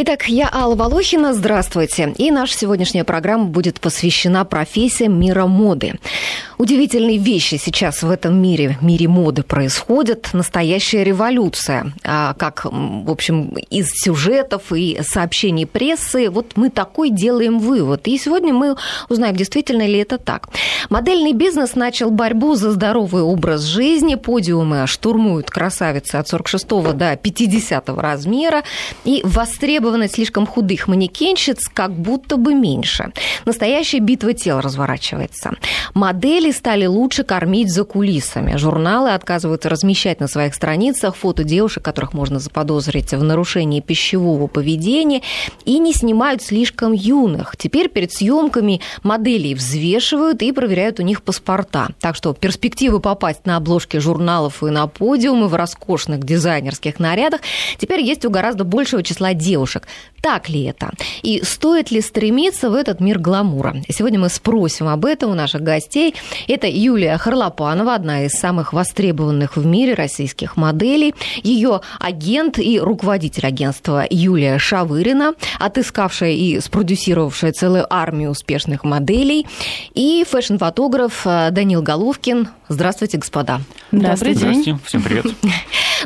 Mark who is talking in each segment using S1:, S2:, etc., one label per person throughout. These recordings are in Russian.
S1: Итак, я Алла Волохина, здравствуйте. И наша сегодняшняя программа будет посвящена профессиям мира моды. Удивительные вещи сейчас в этом мире, мире моды происходят. Настоящая революция. А как, в общем, из сюжетов и сообщений прессы, вот мы такой делаем вывод. И сегодня мы узнаем, действительно ли это так. Модельный бизнес начал борьбу за здоровый образ жизни. Подиумы штурмуют красавицы от 46 до 50 размера. И востребованность слишком худых манекенщиц как будто бы меньше. Настоящая битва тел разворачивается. Модели стали лучше кормить за кулисами. Журналы отказываются размещать на своих страницах фото девушек, которых можно заподозрить в нарушении пищевого поведения, и не снимают слишком юных. Теперь перед съемками моделей взвешивают и проверяют у них паспорта. Так что перспективы попасть на обложки журналов и на подиумы в роскошных дизайнерских нарядах теперь есть у гораздо большего числа девушек. Так ли это? И стоит ли стремиться в этот мир гламура? Сегодня мы спросим об этом у наших гостей. Это Юлия Харлопанова, одна из самых востребованных в мире российских моделей. Ее агент и руководитель агентства Юлия Шавырина, отыскавшая и спродюсировавшая целую армию успешных моделей. И фэшн-фотограф э, Данил Головкин. Здравствуйте, господа.
S2: Здравствуйте. Здравствуйте. Всем привет.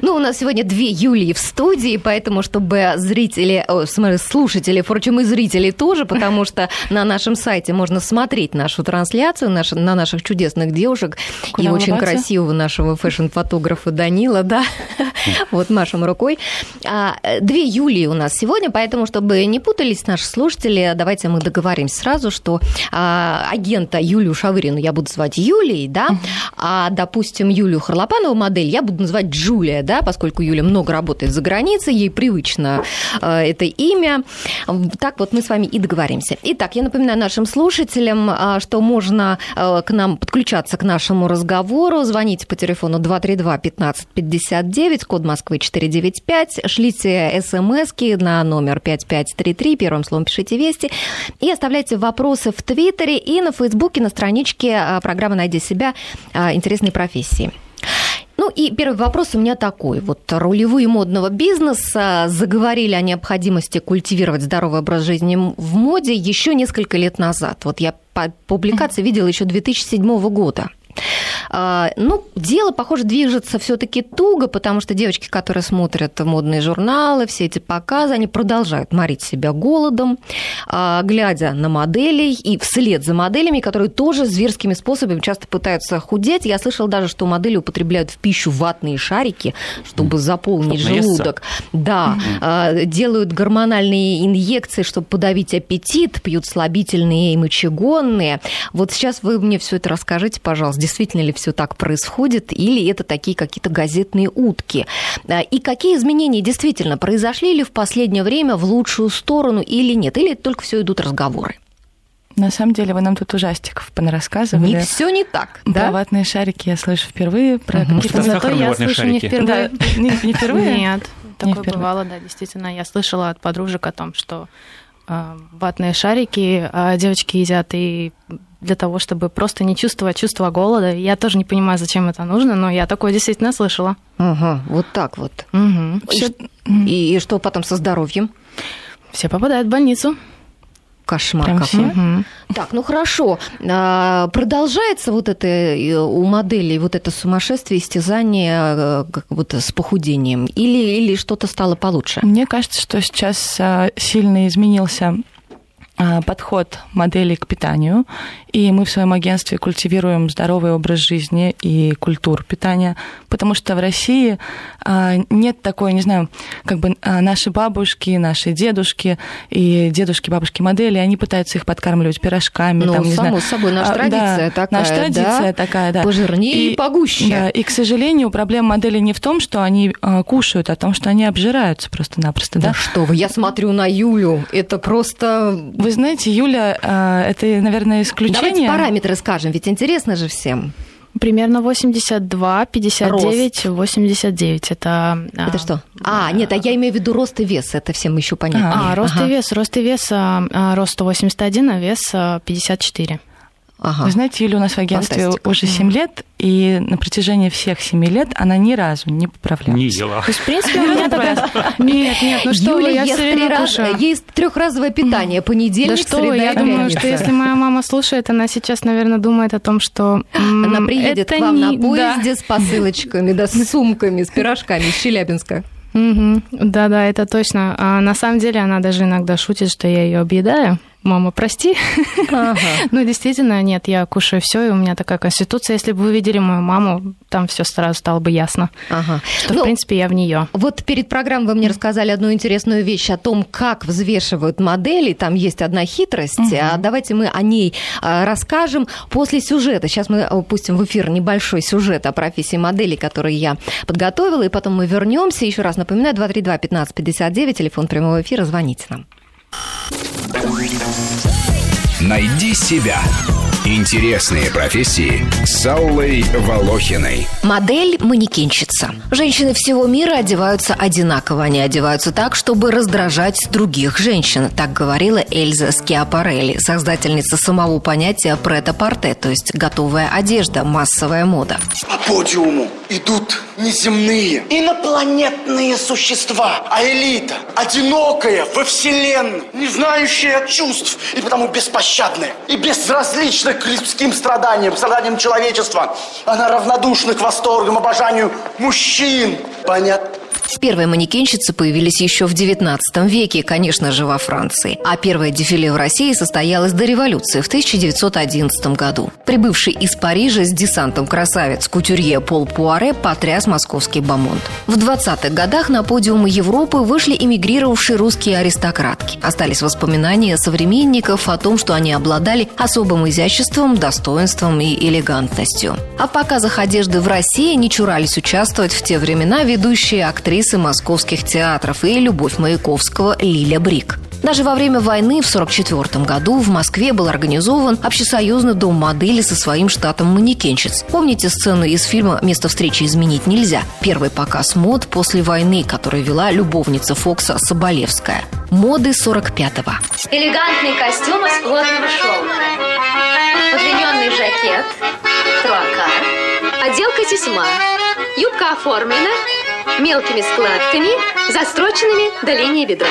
S1: Ну, у нас сегодня две Юлии в студии, поэтому, чтобы зрители, о, слушатели, впрочем, и зрители тоже, потому что на нашем сайте можно смотреть нашу трансляцию наш, на наших чудесных девушек Куда и очень красивого нашего фэшн-фотографа Данила, да, вот машем рукой. А, две Юлии у нас сегодня, поэтому, чтобы не путались наши слушатели, давайте мы договоримся сразу, что а, агента Юлию Шавырину я буду звать Юлией, да, а, допустим, Юлию Харлопанову модель я буду называть Джулия, да, поскольку Юля много работает за границей, ей привычно э, это имя. Так вот мы с вами и договоримся. Итак, я напоминаю нашим слушателям, э, что можно э, к нам подключаться к нашему разговору. Звоните по телефону 232 15 59, код Москвы 495, шлите смс на номер 5533, первым словом пишите «Вести», и оставляйте вопросы в Твиттере и на Фейсбуке на страничке программы «Найди себя. Интересные профессии». Ну и первый вопрос у меня такой. Вот рулевые модного бизнеса заговорили о необходимости культивировать здоровый образ жизни в моде еще несколько лет назад. Вот я по публикации видела еще 2007 года. А, ну, дело, похоже, движется все-таки туго, потому что девочки, которые смотрят модные журналы, все эти показы, они продолжают морить себя голодом, а, глядя на моделей и вслед за моделями, которые тоже зверскими способами часто пытаются худеть. Я слышала даже, что модели употребляют в пищу ватные шарики, чтобы заполнить чтобы желудок. Да, mm делают гормональные инъекции, чтобы подавить аппетит, пьют слабительные и мочегонные. Вот сейчас вы мне все это расскажите, пожалуйста, действительно ли все так происходит, или это такие какие-то газетные утки. А, и какие изменения действительно произошли ли в последнее время в лучшую сторону или нет? Или только все идут разговоры?
S3: На самом деле, вы нам тут ужастиков понарассказывали.
S1: Не все не так,
S3: да? Про ватные шарики я слышу впервые. Про
S2: угу. какие-то... Зато я слышу шарики.
S3: не впервые. Да, не, не впервые?
S4: Нет, такое впервые. бывало, да, действительно. Я слышала от подружек о том, что э, ватные шарики э, девочки едят и для того, чтобы просто не чувствовать чувство голода. Я тоже не понимаю, зачем это нужно, но я такое действительно слышала.
S1: Ага, вот так вот. Угу. И, и что потом со здоровьем?
S4: Все попадают в больницу.
S1: Кошмар Прям какой. Угу. Так, ну хорошо. А, продолжается вот это э, у моделей вот это сумасшествие, истязание э, вот с похудением? Или, или что-то стало получше?
S3: Мне кажется, что сейчас а, сильно изменился подход моделей к питанию, и мы в своем агентстве культивируем здоровый образ жизни и культуру питания, потому что в России а, нет такой, не знаю, как бы а, наши бабушки, наши дедушки и дедушки, бабушки модели, они пытаются их подкармливать пирожками.
S1: Ну,
S3: там, не
S1: само
S3: знаю.
S1: собой, наша традиция да, такая,
S3: Наша традиция
S1: да?
S3: такая, да.
S1: Пожирнее и, и погуще.
S3: Да, и, к сожалению, проблема модели не в том, что они кушают, а в том, что они обжираются просто-напросто. Да,
S1: да что вы, я смотрю на Юлю, это просто
S3: вы знаете, Юля, а, это, наверное, исключение.
S1: Давайте параметры скажем, ведь интересно же всем.
S4: Примерно 82, 59, рост. 89. Это,
S1: а, это что? А, нет, а я имею в виду рост и вес. Это всем еще понятно.
S4: А, рост ага. и вес. Рост и вес, рост 181, а вес 54.
S3: Ага. Вы знаете, Юля у нас в агентстве Фантастика. уже 7 лет, и на протяжении всех 7 лет она ни разу не поправлялась.
S2: Не ела.
S4: То есть, в принципе, у меня такая... Нет, нет, ну что
S1: вы, я все время кушаю. Есть трехразовое питание, понедельник,
S4: Да что я думаю, что если моя мама слушает, она сейчас, наверное, думает о том, что...
S1: Она приедет к вам на поезде с посылочками, да, с сумками, с пирожками из Челябинска.
S4: Угу. Да-да, это точно. А на самом деле она даже иногда шутит, что я ее объедаю мама, прости. Ага. ну, действительно, нет, я кушаю все, и у меня такая конституция. Если бы вы видели мою маму, там все сразу стало бы ясно, ага. что, ну, в принципе, я в нее.
S1: Вот перед программой вы мне рассказали одну интересную вещь о том, как взвешивают модели. Там есть одна хитрость. Угу. А давайте мы о ней а, расскажем после сюжета. Сейчас мы пустим в эфир небольшой сюжет о профессии модели, который я подготовила, и потом мы вернемся. Еще раз напоминаю, 232 15 59, телефон прямого эфира, звоните нам.
S5: Найди себя. Интересные профессии с Аллой Волохиной.
S1: Модель-манекенщица. Женщины всего мира одеваются одинаково. Они одеваются так, чтобы раздражать других женщин. Так говорила Эльза Скиапарелли, создательница самого понятия прета-порте, то есть готовая одежда, массовая мода.
S6: По подиуму идут неземные, инопланетные существа, а элита одинокая во вселенной, не знающая чувств и потому беспощадная и безразличная к людским страданиям, страданиям человечества. Она равнодушна к восторгам, обожанию мужчин. Понятно?
S1: Первые манекенщицы появились еще в XIX веке, конечно же, во Франции. А первое дефиле в России состоялось до революции в 1911 году. Прибывший из Парижа с десантом красавец кутюрье Пол Пуаре потряс московский бомонд. В 20-х годах на подиумы Европы вышли эмигрировавшие русские аристократки. Остались воспоминания современников о том, что они обладали особым изяществом, достоинством и элегантностью. А в показах одежды в России не чурались участвовать в те времена ведущие актрисы актрисы московских театров и любовь Маяковского Лиля Брик. Даже во время войны в 1944 году в Москве был организован общесоюзный дом модели со своим штатом манекенщиц. Помните сцену из фильма «Место встречи изменить нельзя»? Первый показ мод после войны, который вела любовница Фокса Соболевская. Моды 45-го.
S7: Элегантный костюм из плотного шелка. Удлиненный жакет. Труакар. Отделка тесьма. Юбка оформлена мелкими складками, застроченными до линии бедра.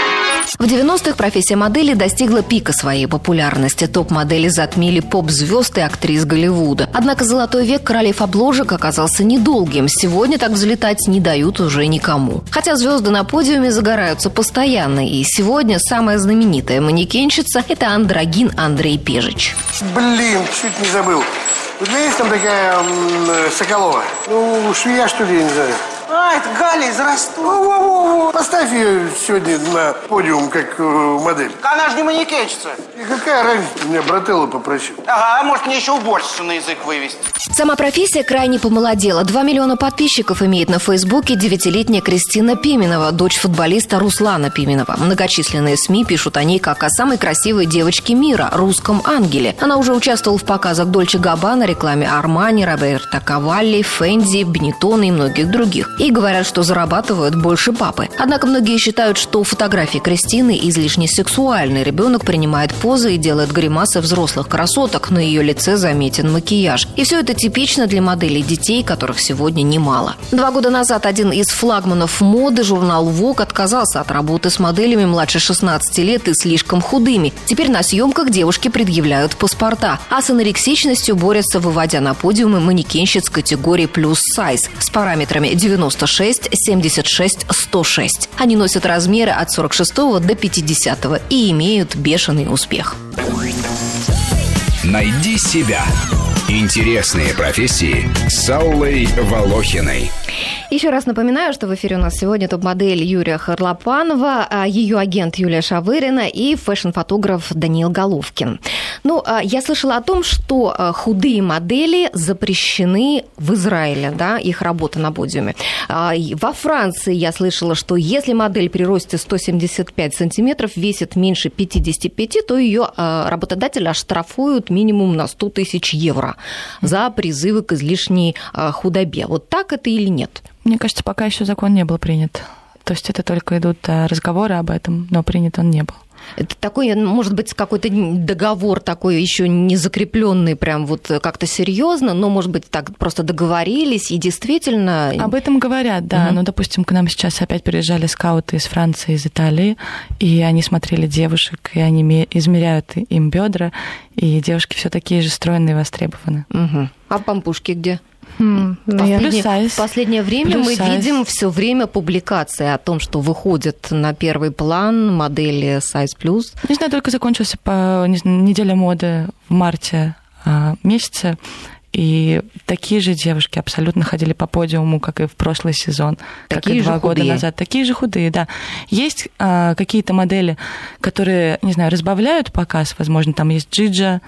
S1: В 90-х профессия модели достигла пика своей популярности. Топ-модели затмили поп-звезд и актрис Голливуда. Однако золотой век королев обложек оказался недолгим. Сегодня так взлетать не дают уже никому. Хотя звезды на подиуме загораются постоянно. И сегодня самая знаменитая манекенщица – это андрогин Андрей Пежич.
S6: Блин, чуть не забыл. У тебя есть там такая э, Соколова? Ну, швея, что ли, я не знаю. А, это Галя из Ростова. Во, во, во. Поставь ее сегодня на подиум как э, модель. Она же не манекенщица. И какая разница? Меня брателло попросил. Ага, а может мне еще уборщицу на язык вывести?
S1: Сама профессия крайне помолодела. Два миллиона подписчиков имеет на Фейсбуке девятилетняя Кристина Пименова, дочь футболиста Руслана Пименова. Многочисленные СМИ пишут о ней как о самой красивой девочке мира, русском ангеле. Она уже участвовала в показах Дольче Габбана, рекламе Армани, Роберта Кавалли, Фенди, Бенетона и многих других и говорят, что зарабатывают больше папы. Однако многие считают, что фотографии Кристины излишне сексуальны. Ребенок принимает позы и делает гримасы взрослых красоток, на ее лице заметен макияж. И все это типично для моделей детей, которых сегодня немало. Два года назад один из флагманов моды, журнал Vogue, отказался от работы с моделями младше 16 лет и слишком худыми. Теперь на съемках девушки предъявляют паспорта, а с анорексичностью борются, выводя на подиумы манекенщиц категории плюс сайз с параметрами 90 96 76 106. Они носят размеры от 46 до 50 и имеют бешеный успех.
S5: Найди себя. Интересные профессии с Аллой Волохиной.
S1: Еще раз напоминаю, что в эфире у нас сегодня топ-модель Юрия Харлопанова, а ее агент Юлия Шавырина и фэшн-фотограф Даниил Головкин. Ну, а, я слышала о том, что а, худые модели запрещены в Израиле, да, их работа на подиуме. Во Франции я слышала, что если модель при росте 175 сантиметров весит меньше 55, то ее работодатель оштрафуют минимум на 100 тысяч евро за призывы к излишней худобе. Вот так это или нет?
S3: Мне кажется, пока еще закон не был принят. То есть это только идут разговоры об этом, но принят он не был.
S1: Это такой, может быть, какой-то договор такой еще не закрепленный прям вот как-то серьезно, но, может быть, так просто договорились и действительно...
S3: Об этом говорят, да. Угу. Ну, допустим, к нам сейчас опять приезжали скауты из Франции, из Италии, и они смотрели девушек, и они измеряют им бедра, и девушки все такие же стройные и востребованы.
S1: Угу. А пампушки где? Mm, последнее, в последнее время Плюс мы size. видим все время публикации о том, что выходят на первый план модели Size Plus.
S3: Не знаю, только закончился по неделя моды в марте а, месяце. И такие же девушки абсолютно ходили по подиуму, как и в прошлый сезон, такие как и два года назад. Такие же худые, да. Есть а, какие-то модели, которые, не знаю, разбавляют показ, возможно, там есть Джиджа,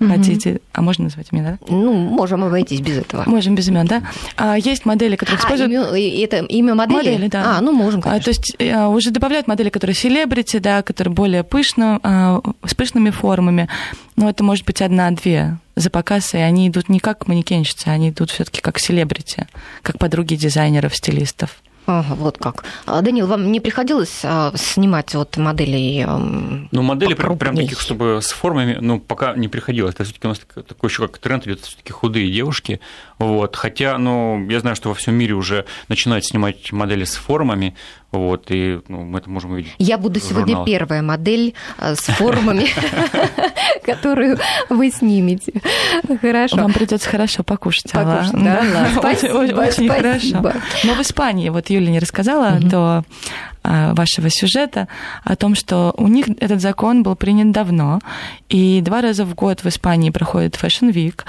S3: угу. хотите. А можно назвать имена,
S1: да? Ну, можем обойтись без этого.
S3: Можем без имен, да. А, есть модели, которые а, используют...
S1: Имя, это имя модели?
S3: Модели, да.
S1: А, ну, можем, конечно.
S3: А, то есть а, уже добавляют модели, которые селебрити, да, которые более пышно, а, с пышными формами. Но это может быть одна-две за показ, и они идут не как манекенщицы, они идут все таки как селебрити, как подруги дизайнеров, стилистов.
S1: Ага, вот как. А, Данил, вам не приходилось а, снимать вот моделей?
S2: Ну, модели прям, прям таких, чтобы с формами, ну, пока не приходилось. Это все-таки у нас такой еще как тренд идет, все-таки худые девушки. Вот. Хотя, ну, я знаю, что во всем мире уже начинают снимать модели с формами. Вот, и ну, мы это можем увидеть.
S1: Я буду сегодня первая модель а, с формами, которую вы снимете. Хорошо.
S3: Вам придется хорошо покушать.
S1: Покушать, да?
S3: Очень хорошо. Но в Испании, вот Юля не рассказала до а, вашего сюжета о том, что у них этот закон был принят давно, и два раза в год в Испании проходит Fashion Week,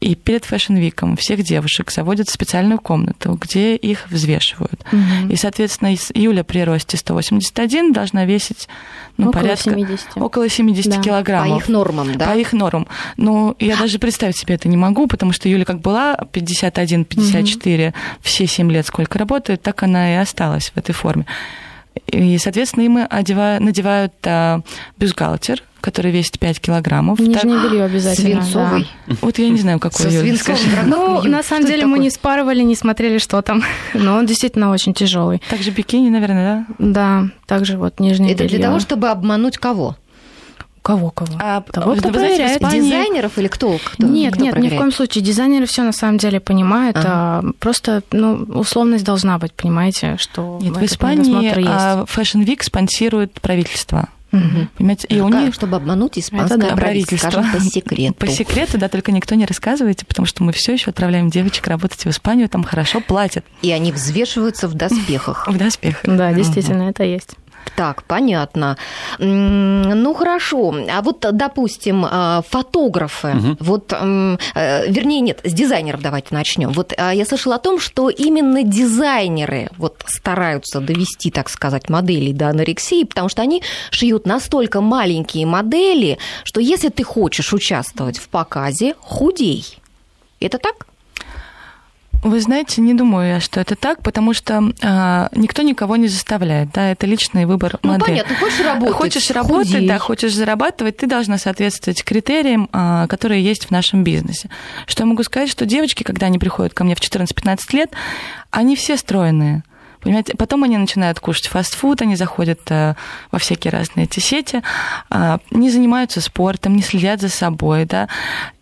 S3: и перед fashion week ом всех девушек заводят в специальную комнату, где их взвешивают. Угу. И, соответственно, Юля при росте 181 должна весить ну, около порядка 70. около 70 да. килограммов.
S1: По их нормам, да?
S3: По их нормам. Ну, я даже представить себе это не могу, потому что Юля как была 51-54 угу. все 7 лет, сколько работает, так она и осталась в этой форме. И, соответственно, им одевают, надевают а, бюстгальтер, который весит 5 килограммов.
S4: Нижнее так... белье обязательно.
S1: Свинцовый.
S3: Да. Вот я не знаю, какой
S4: Со Ну, на самом деле мы не спарывали, не смотрели, что там. Но он действительно очень тяжелый.
S3: Также бикини, наверное,
S4: да? Да, также вот нижнее
S1: Это
S4: белье.
S1: для того, чтобы обмануть кого?
S4: Кого, кого?
S1: А, Того, кто проверяет. Испании... Дизайнеров или кто? кто
S4: нет,
S1: кто
S4: нет, проверяет? ни в коем случае. Дизайнеры все на самом деле понимают. Ага. А, просто ну, условность должна быть, понимаете, что
S3: нет, в Испании а, Fashion Week спонсирует правительство.
S1: Угу. Понимаете, и у них... Чтобы обмануть испанское Это, да, правительство, скажем, по секрету.
S3: По секрету, да, только никто не рассказывайте, потому что мы все еще отправляем девочек работать в Испанию, там хорошо платят.
S1: И они взвешиваются в доспехах.
S3: В доспехах.
S4: Да, действительно, это есть.
S1: Так, понятно. Ну хорошо. А вот, допустим, а, фотографы, угу. вот, э, вернее, нет, с дизайнеров давайте начнем. Вот а, я слышала о том, что именно дизайнеры вот стараются довести, так сказать, модели до анорексии, потому что они шьют настолько маленькие модели, что если ты хочешь участвовать в показе, худей. Это так?
S3: Вы знаете, не думаю я, что это так, потому что а, никто никого не заставляет, да, это личный выбор ну, модели.
S1: понятно, хочешь работать,
S3: Хочешь работать, худей. да, хочешь зарабатывать, ты должна соответствовать критериям, а, которые есть в нашем бизнесе. Что я могу сказать, что девочки, когда они приходят ко мне в 14-15 лет, они все стройные. Понимаете, потом они начинают кушать фастфуд, они заходят э, во всякие разные эти сети, а, не занимаются спортом, не следят за собой, да.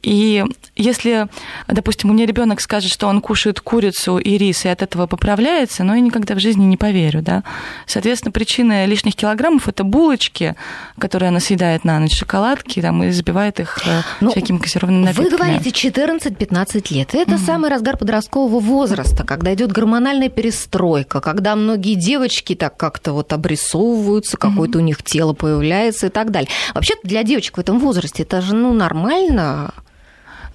S3: И если, допустим, меня ребенок скажет, что он кушает курицу и рис и от этого поправляется, но я никогда в жизни не поверю, да. Соответственно, причина лишних килограммов это булочки, которые она съедает на ночь, шоколадки, там, и забивает их э, ну, всякими газированными напитками.
S1: Вы говорите 14-15 лет. Это угу. самый разгар подросткового возраста, когда идет гормональная перестройка, когда многие девочки так как-то вот обрисовываются, какое-то угу. у них тело появляется и так далее. Вообще для девочек в этом возрасте это же ну нормально.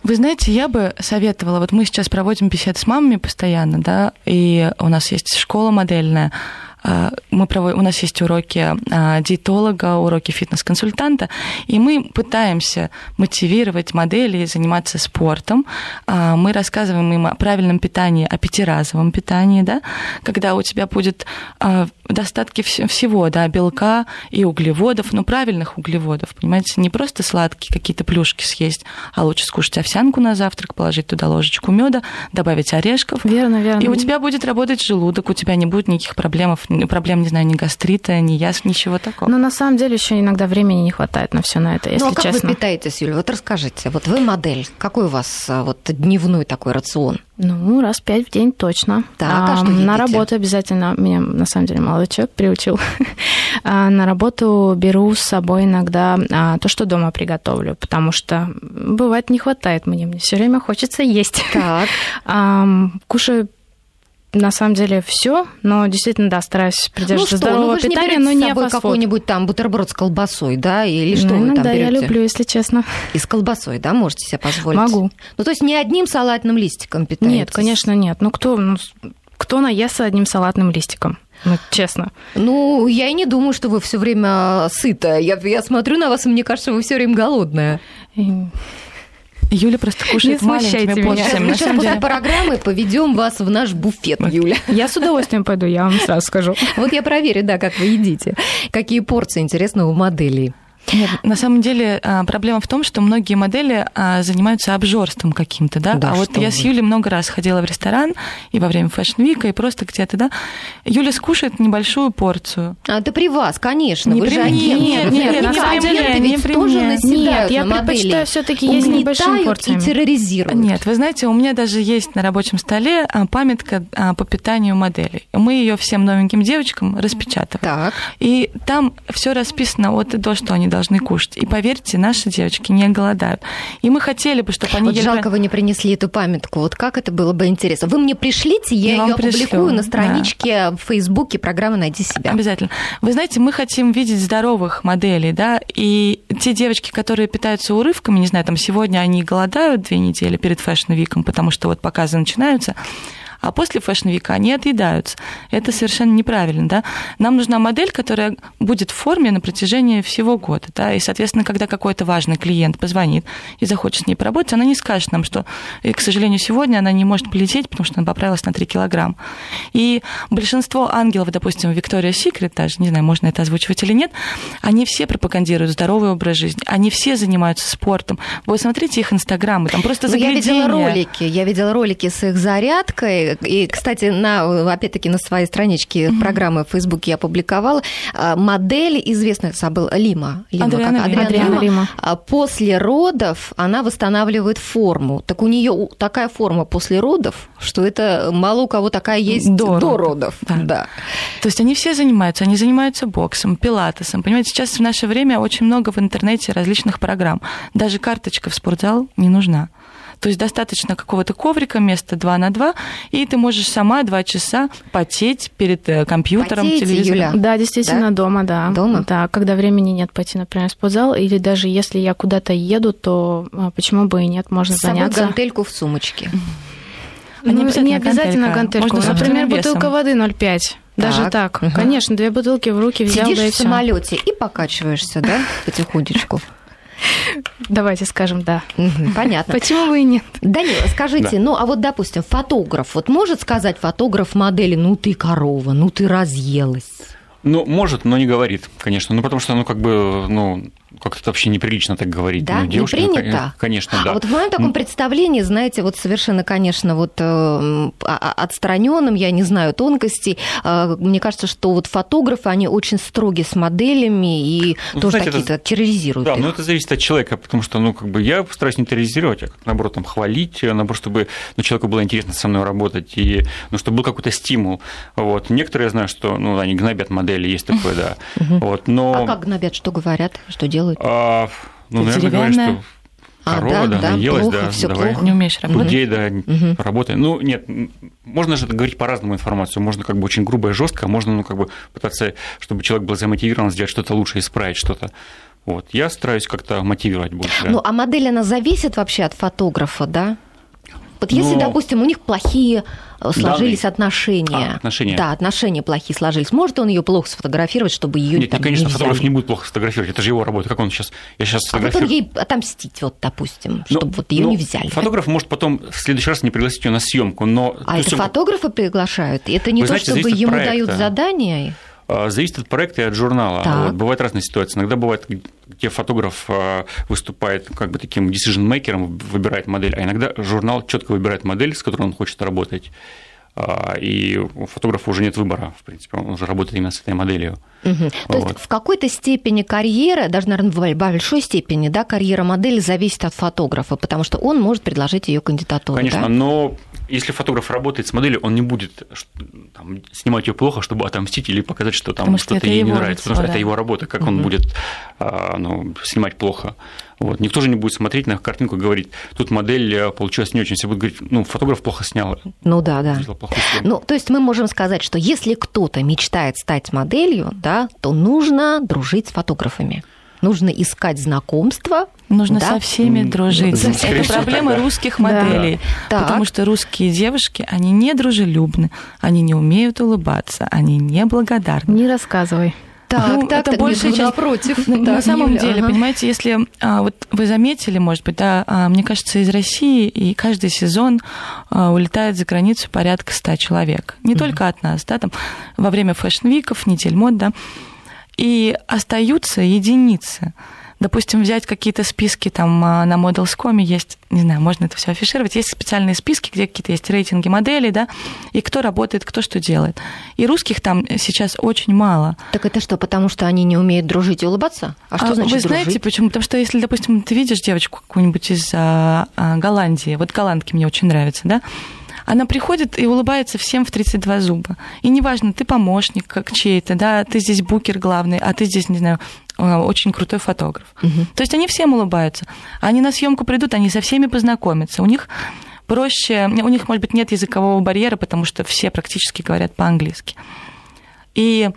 S3: Вы знаете, я бы советовала, вот мы сейчас проводим беседы с мамами постоянно, да, и у нас есть школа модельная, мы проводим, у нас есть уроки а, диетолога, уроки фитнес-консультанта, и мы пытаемся мотивировать модели заниматься спортом. А, мы рассказываем им о правильном питании, о пятиразовом питании, да, когда у тебя будет достатки всего, да, белка и углеводов, но правильных углеводов, понимаете, не просто сладкие какие-то плюшки съесть, а лучше скушать овсянку на завтрак, положить туда ложечку меда, добавить орешков.
S4: Верно, верно.
S3: И у тебя будет работать желудок, у тебя не будет никаких проблем проблем, не знаю, ни гастрита, ни язв, ничего такого.
S4: Но на самом деле еще иногда времени не хватает на все на это, если
S1: ну, а как
S4: честно.
S1: вы питаетесь, Юля? Вот расскажите, вот вы модель, какой у вас а, вот дневной такой рацион?
S4: Ну, раз пять в день точно.
S1: Так, а, а что
S4: На работу обязательно, меня на самом деле молодой человек приучил. А, на работу беру с собой иногда а, то, что дома приготовлю, потому что бывает не хватает мне, мне все время хочется есть.
S1: Так.
S4: Кушаю на самом деле все, но действительно, да, стараюсь
S1: Ну
S4: придерживаться
S1: что, ну
S4: здорового
S1: не
S4: питания, но не
S1: собой какой-нибудь там бутерброд с колбасой, да, или что
S4: Ну,
S1: вы там
S4: иногда я
S1: берете?
S4: люблю, если честно.
S1: И с колбасой, да, можете себе позволить?
S4: Могу.
S1: Ну, то есть не одним салатным листиком питаетесь?
S4: Нет, конечно, нет. Ну, кто, ну, кто наестся одним салатным листиком? Ну, честно.
S1: Ну, я и не думаю, что вы все время сытая. Я, я смотрю на вас, и мне кажется, вы все время голодная.
S4: И-
S3: Юля просто кушает маленькими порциями.
S1: Мы сейчас после программы поведем вас в наш буфет, Юля.
S4: Я с удовольствием пойду, я вам сразу скажу.
S1: Вот я проверю, да, как вы едите. Какие порции, интересно, у моделей.
S3: Нет, на самом деле а, проблема в том, что многие модели а, занимаются обжорством каким-то, да.
S1: Да
S3: а вот я с
S1: вы.
S3: Юлей много раз ходила в ресторан и во время fashion week а, и просто где-то, да. Юля скушает небольшую порцию.
S1: А, это при вас, конечно.
S3: Не
S1: вы
S3: при
S1: же
S3: мне.
S1: агент.
S3: Нет,
S4: нет,
S1: Ведь
S4: на самом деле,
S3: не при
S1: тоже
S3: мне.
S4: Нет, я предпочитаю всё-таки есть небольшими порциями.
S1: и терроризируют.
S3: Нет, вы знаете, у меня даже есть на рабочем столе а, памятка по питанию моделей. Мы ее всем новеньким девочкам распечатываем.
S1: Так.
S3: И там все расписано от и до, что они должны кушать. И поверьте, наши девочки не голодают. И мы хотели бы, чтобы они
S1: Вот
S3: ели...
S1: жалко, вы не принесли эту памятку. Вот как это было бы интересно. Вы мне пришлите, я,
S3: Я
S1: ее опубликую
S3: пришлю,
S1: на страничке в Фейсбуке программы «Найди себя».
S3: Обязательно. Вы знаете, мы хотим видеть здоровых моделей, да, и те девочки, которые питаются урывками, не знаю, там сегодня они голодают две недели перед fashion week ом, потому что вот показы начинаются, а после fashion week а они отъедаются. Это совершенно неправильно, да. Нам нужна модель, которая будет в форме на протяжении всего года, да, и, соответственно, когда какой-то важный клиент позвонит и захочет с ней поработать, она не скажет нам, что, э, к сожалению, сегодня она не может полететь, потому что она поправилась на 3 килограмма. И большинство ангелов, допустим, Виктория Секрет, даже, не знаю, можно это озвучивать или нет, они все пропагандируют здоровый образ жизни, они все занимаются спортом. Вы смотрите их инстаграмы, там просто
S1: Ну, я видела ролики, я видела ролики с их зарядкой. И, кстати, на, опять-таки, на своей страничке программы в Фейсбуке я опубликовала а, модель известная, забыл, Лима. Лима
S3: Адриана
S1: как?
S3: Лима.
S4: Адриана Лима.
S1: А После родов она восстанавливает форму. Так у нее такая форма после родов, что это мало у кого такая есть
S3: До
S1: до,
S3: родов.
S1: родов.
S3: Да.
S1: Да.
S3: То есть они все занимаются, они занимаются боксом, пилатесом. Понимаете, сейчас в наше время очень много в интернете различных программ. Даже карточка в спортзал не нужна. То есть достаточно какого-то коврика, места 2 на 2, и ты можешь сама два часа потеть перед э, компьютером,
S1: Потеете,
S3: телевизором.
S1: Юля?
S4: Да, действительно, дома, да.
S1: Дома?
S4: Да, когда времени нет пойти, например, в спортзал, или даже если я куда-то еду, то а, почему бы и нет, можно
S1: С собой
S4: заняться.
S1: гантельку в сумочке.
S3: А не
S4: Ну,
S3: обязательно
S4: не обязательно гантельку.
S3: Можно
S4: Например,
S3: весом.
S4: бутылка воды 0,5. Даже так.
S1: Мгм.
S4: Конечно, две бутылки в руки взял,
S1: Сидишь
S4: да и
S1: в самолете и покачиваешься, да, потихонечку.
S4: Давайте скажем да.
S1: Понятно.
S4: Почему бы и нет?
S1: Данила, скажите,
S2: Да.
S1: ну а вот, допустим, фотограф, вот может сказать фотограф модели, ну ты корова, ну ты разъелась?
S2: Ну, может, но не говорит, конечно. Ну, потому что, ну, как бы, ну, как-то вообще неприлично так говорить.
S1: Да,
S2: ну,
S1: не
S2: девушке, ну,
S1: принято?
S2: кон- Конечно, да.
S1: А вот в моем таком представлении, знаете, вот совершенно, конечно, вот э, отстраненным, я не знаю тонкостей, э, мне кажется, что вот фотографы, они очень строги с моделями и
S2: Ну,
S1: тоже какие-то
S2: это-
S1: терроризируют
S2: Да,
S1: их.
S2: но это зависит от человека, потому что, ну, как бы я постараюсь не терроризировать, а как, наоборот, там, хвалить, э, наоборот, чтобы ну, человеку было интересно со мной работать, и, ну, чтобы был какой-то стимул. Вот. Некоторые, я знаю, что, ну, они гнобят модели, есть такое, да. Вот, но...
S1: А как гнобят, что говорят, что делают?
S2: А, ну,
S3: Ты
S2: наверное, говорят,
S3: деревянная?
S2: что
S1: А,
S2: корова,
S1: да,
S2: да,
S1: да,
S2: наелась,
S1: плохо,
S2: да,
S1: всё
S2: давай.
S1: плохо.
S3: Не умеешь работать.
S2: Худей, да, работай. Ну, нет, можно же говорить по-разному информацию. Можно как бы очень грубо и жестко, а можно, ну, как бы пытаться, чтобы человек был замотивирован сделать что-то лучше, исправить что-то. Вот. Я стараюсь как-то мотивировать больше. да.
S1: Ну, а модель, она зависит вообще от фотографа, да? Вот если,
S2: Ну,
S1: допустим, у них плохие э, сложились отношения.
S2: А, отношения.
S1: Да, отношения плохие сложились. Может он ее плохо сфотографировать, чтобы ее
S2: Нет,
S1: там,
S2: конечно,
S1: не
S2: фотограф не будет плохо фотографировать, это же его работа. Как он сейчас... Я сейчас
S1: А потом
S2: фотографирую.
S1: ей отомстить, вот, допустим,
S2: Ну,
S1: чтобы вот ее
S2: ну,
S1: не взяли.
S2: Фотограф может потом в следующий раз не пригласить ее на съемку, но
S1: А это
S2: съёмку-
S1: фотографы приглашают? Это не
S2: Вы
S1: то,
S2: знаете,
S1: чтобы ему
S2: проекта.
S1: дают задание?
S2: А, Зависит от проекта и от журнала.
S1: Так.
S2: Вот, бывают разные ситуации. Иногда бывает, где фотограф а, выступает как бы таким decision-мейкером, выбирает модель, а иногда журнал четко выбирает модель, с которой он хочет работать. а, и у фотографа уже нет выбора, в принципе, он уже работает именно с этой моделью.
S1: Угу. Вот. То есть в какой-то степени карьера, даже, наверное, в большой степени, да, карьера модели зависит от фотографа, потому что он может предложить ее кандидатуру.
S2: Конечно,
S1: да?
S2: но если фотограф работает с моделью, он не будет там, снимать ее плохо, чтобы отомстить или показать, что там что-то ей не нравится, потому что да. это его работа, как угу. он будет а, ну, снимать плохо. Вот. Никто же не будет смотреть на картинку и говорить, тут модель э, получилась не очень. Все будут говорить, ну, фотограф плохо снял.
S1: Ну да, да. Ну, то есть мы можем сказать, что если кто-то мечтает стать моделью, да, то нужно дружить с фотографами. Нужно искать знакомства,
S3: Нужно да? со всеми дружить. За Это проблема русских моделей. Да. Потому что русские девушки, они не дружелюбны, они не умеют улыбаться, они не благодарны.
S4: Не рассказывай.
S3: Так, ну, так, это так, больше часть... напротив. На, на самом Юля, деле, ага. понимаете, если а, вот вы заметили, может быть, да, а, мне кажется, из России и каждый сезон а, улетает за границу порядка ста человек. Не mm-hmm. только от нас, да, там во время fashion week ов, недель мод, да, и остаются единицы допустим, взять какие-то списки там а, на Models.com есть, не знаю, можно это все афишировать, есть специальные списки, где какие-то есть рейтинги моделей, да, и кто работает, кто что делает. И русских там сейчас очень мало.
S1: Так это что, потому что они не умеют дружить и улыбаться? А что а, значит
S3: Вы знаете
S1: дружить?
S3: почему? Потому что если, допустим, ты видишь девочку какую-нибудь из а, а, Голландии, вот голландки мне очень нравятся, да, она приходит и улыбается всем в 32 зуба. И неважно, ты помощник как чей-то, да, ты здесь букер главный, а ты здесь, не знаю, очень крутой фотограф. Угу. То есть они всем улыбаются. Они на съемку придут, они со всеми познакомятся. У них проще, у них, может быть, нет языкового барьера, потому что все практически говорят по-английски. И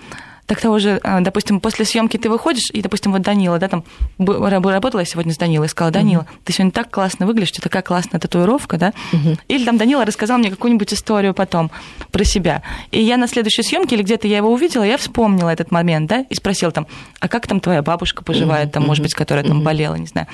S3: так того же, а, допустим, после съемки ты выходишь, и, допустим, вот Данила, да, там работала я сегодня с Данилой, и сказала, Данила, mm-hmm. ты сегодня так классно выглядишь, у тебя такая классная татуировка, да? Mm-hmm. Или там Данила рассказал мне какую-нибудь историю потом про себя. И я на следующей съемке или где-то я его увидела, я вспомнила этот момент, да, и спросила там, а как там твоя бабушка поживает, mm-hmm. там, может быть, которая там болела, не знаю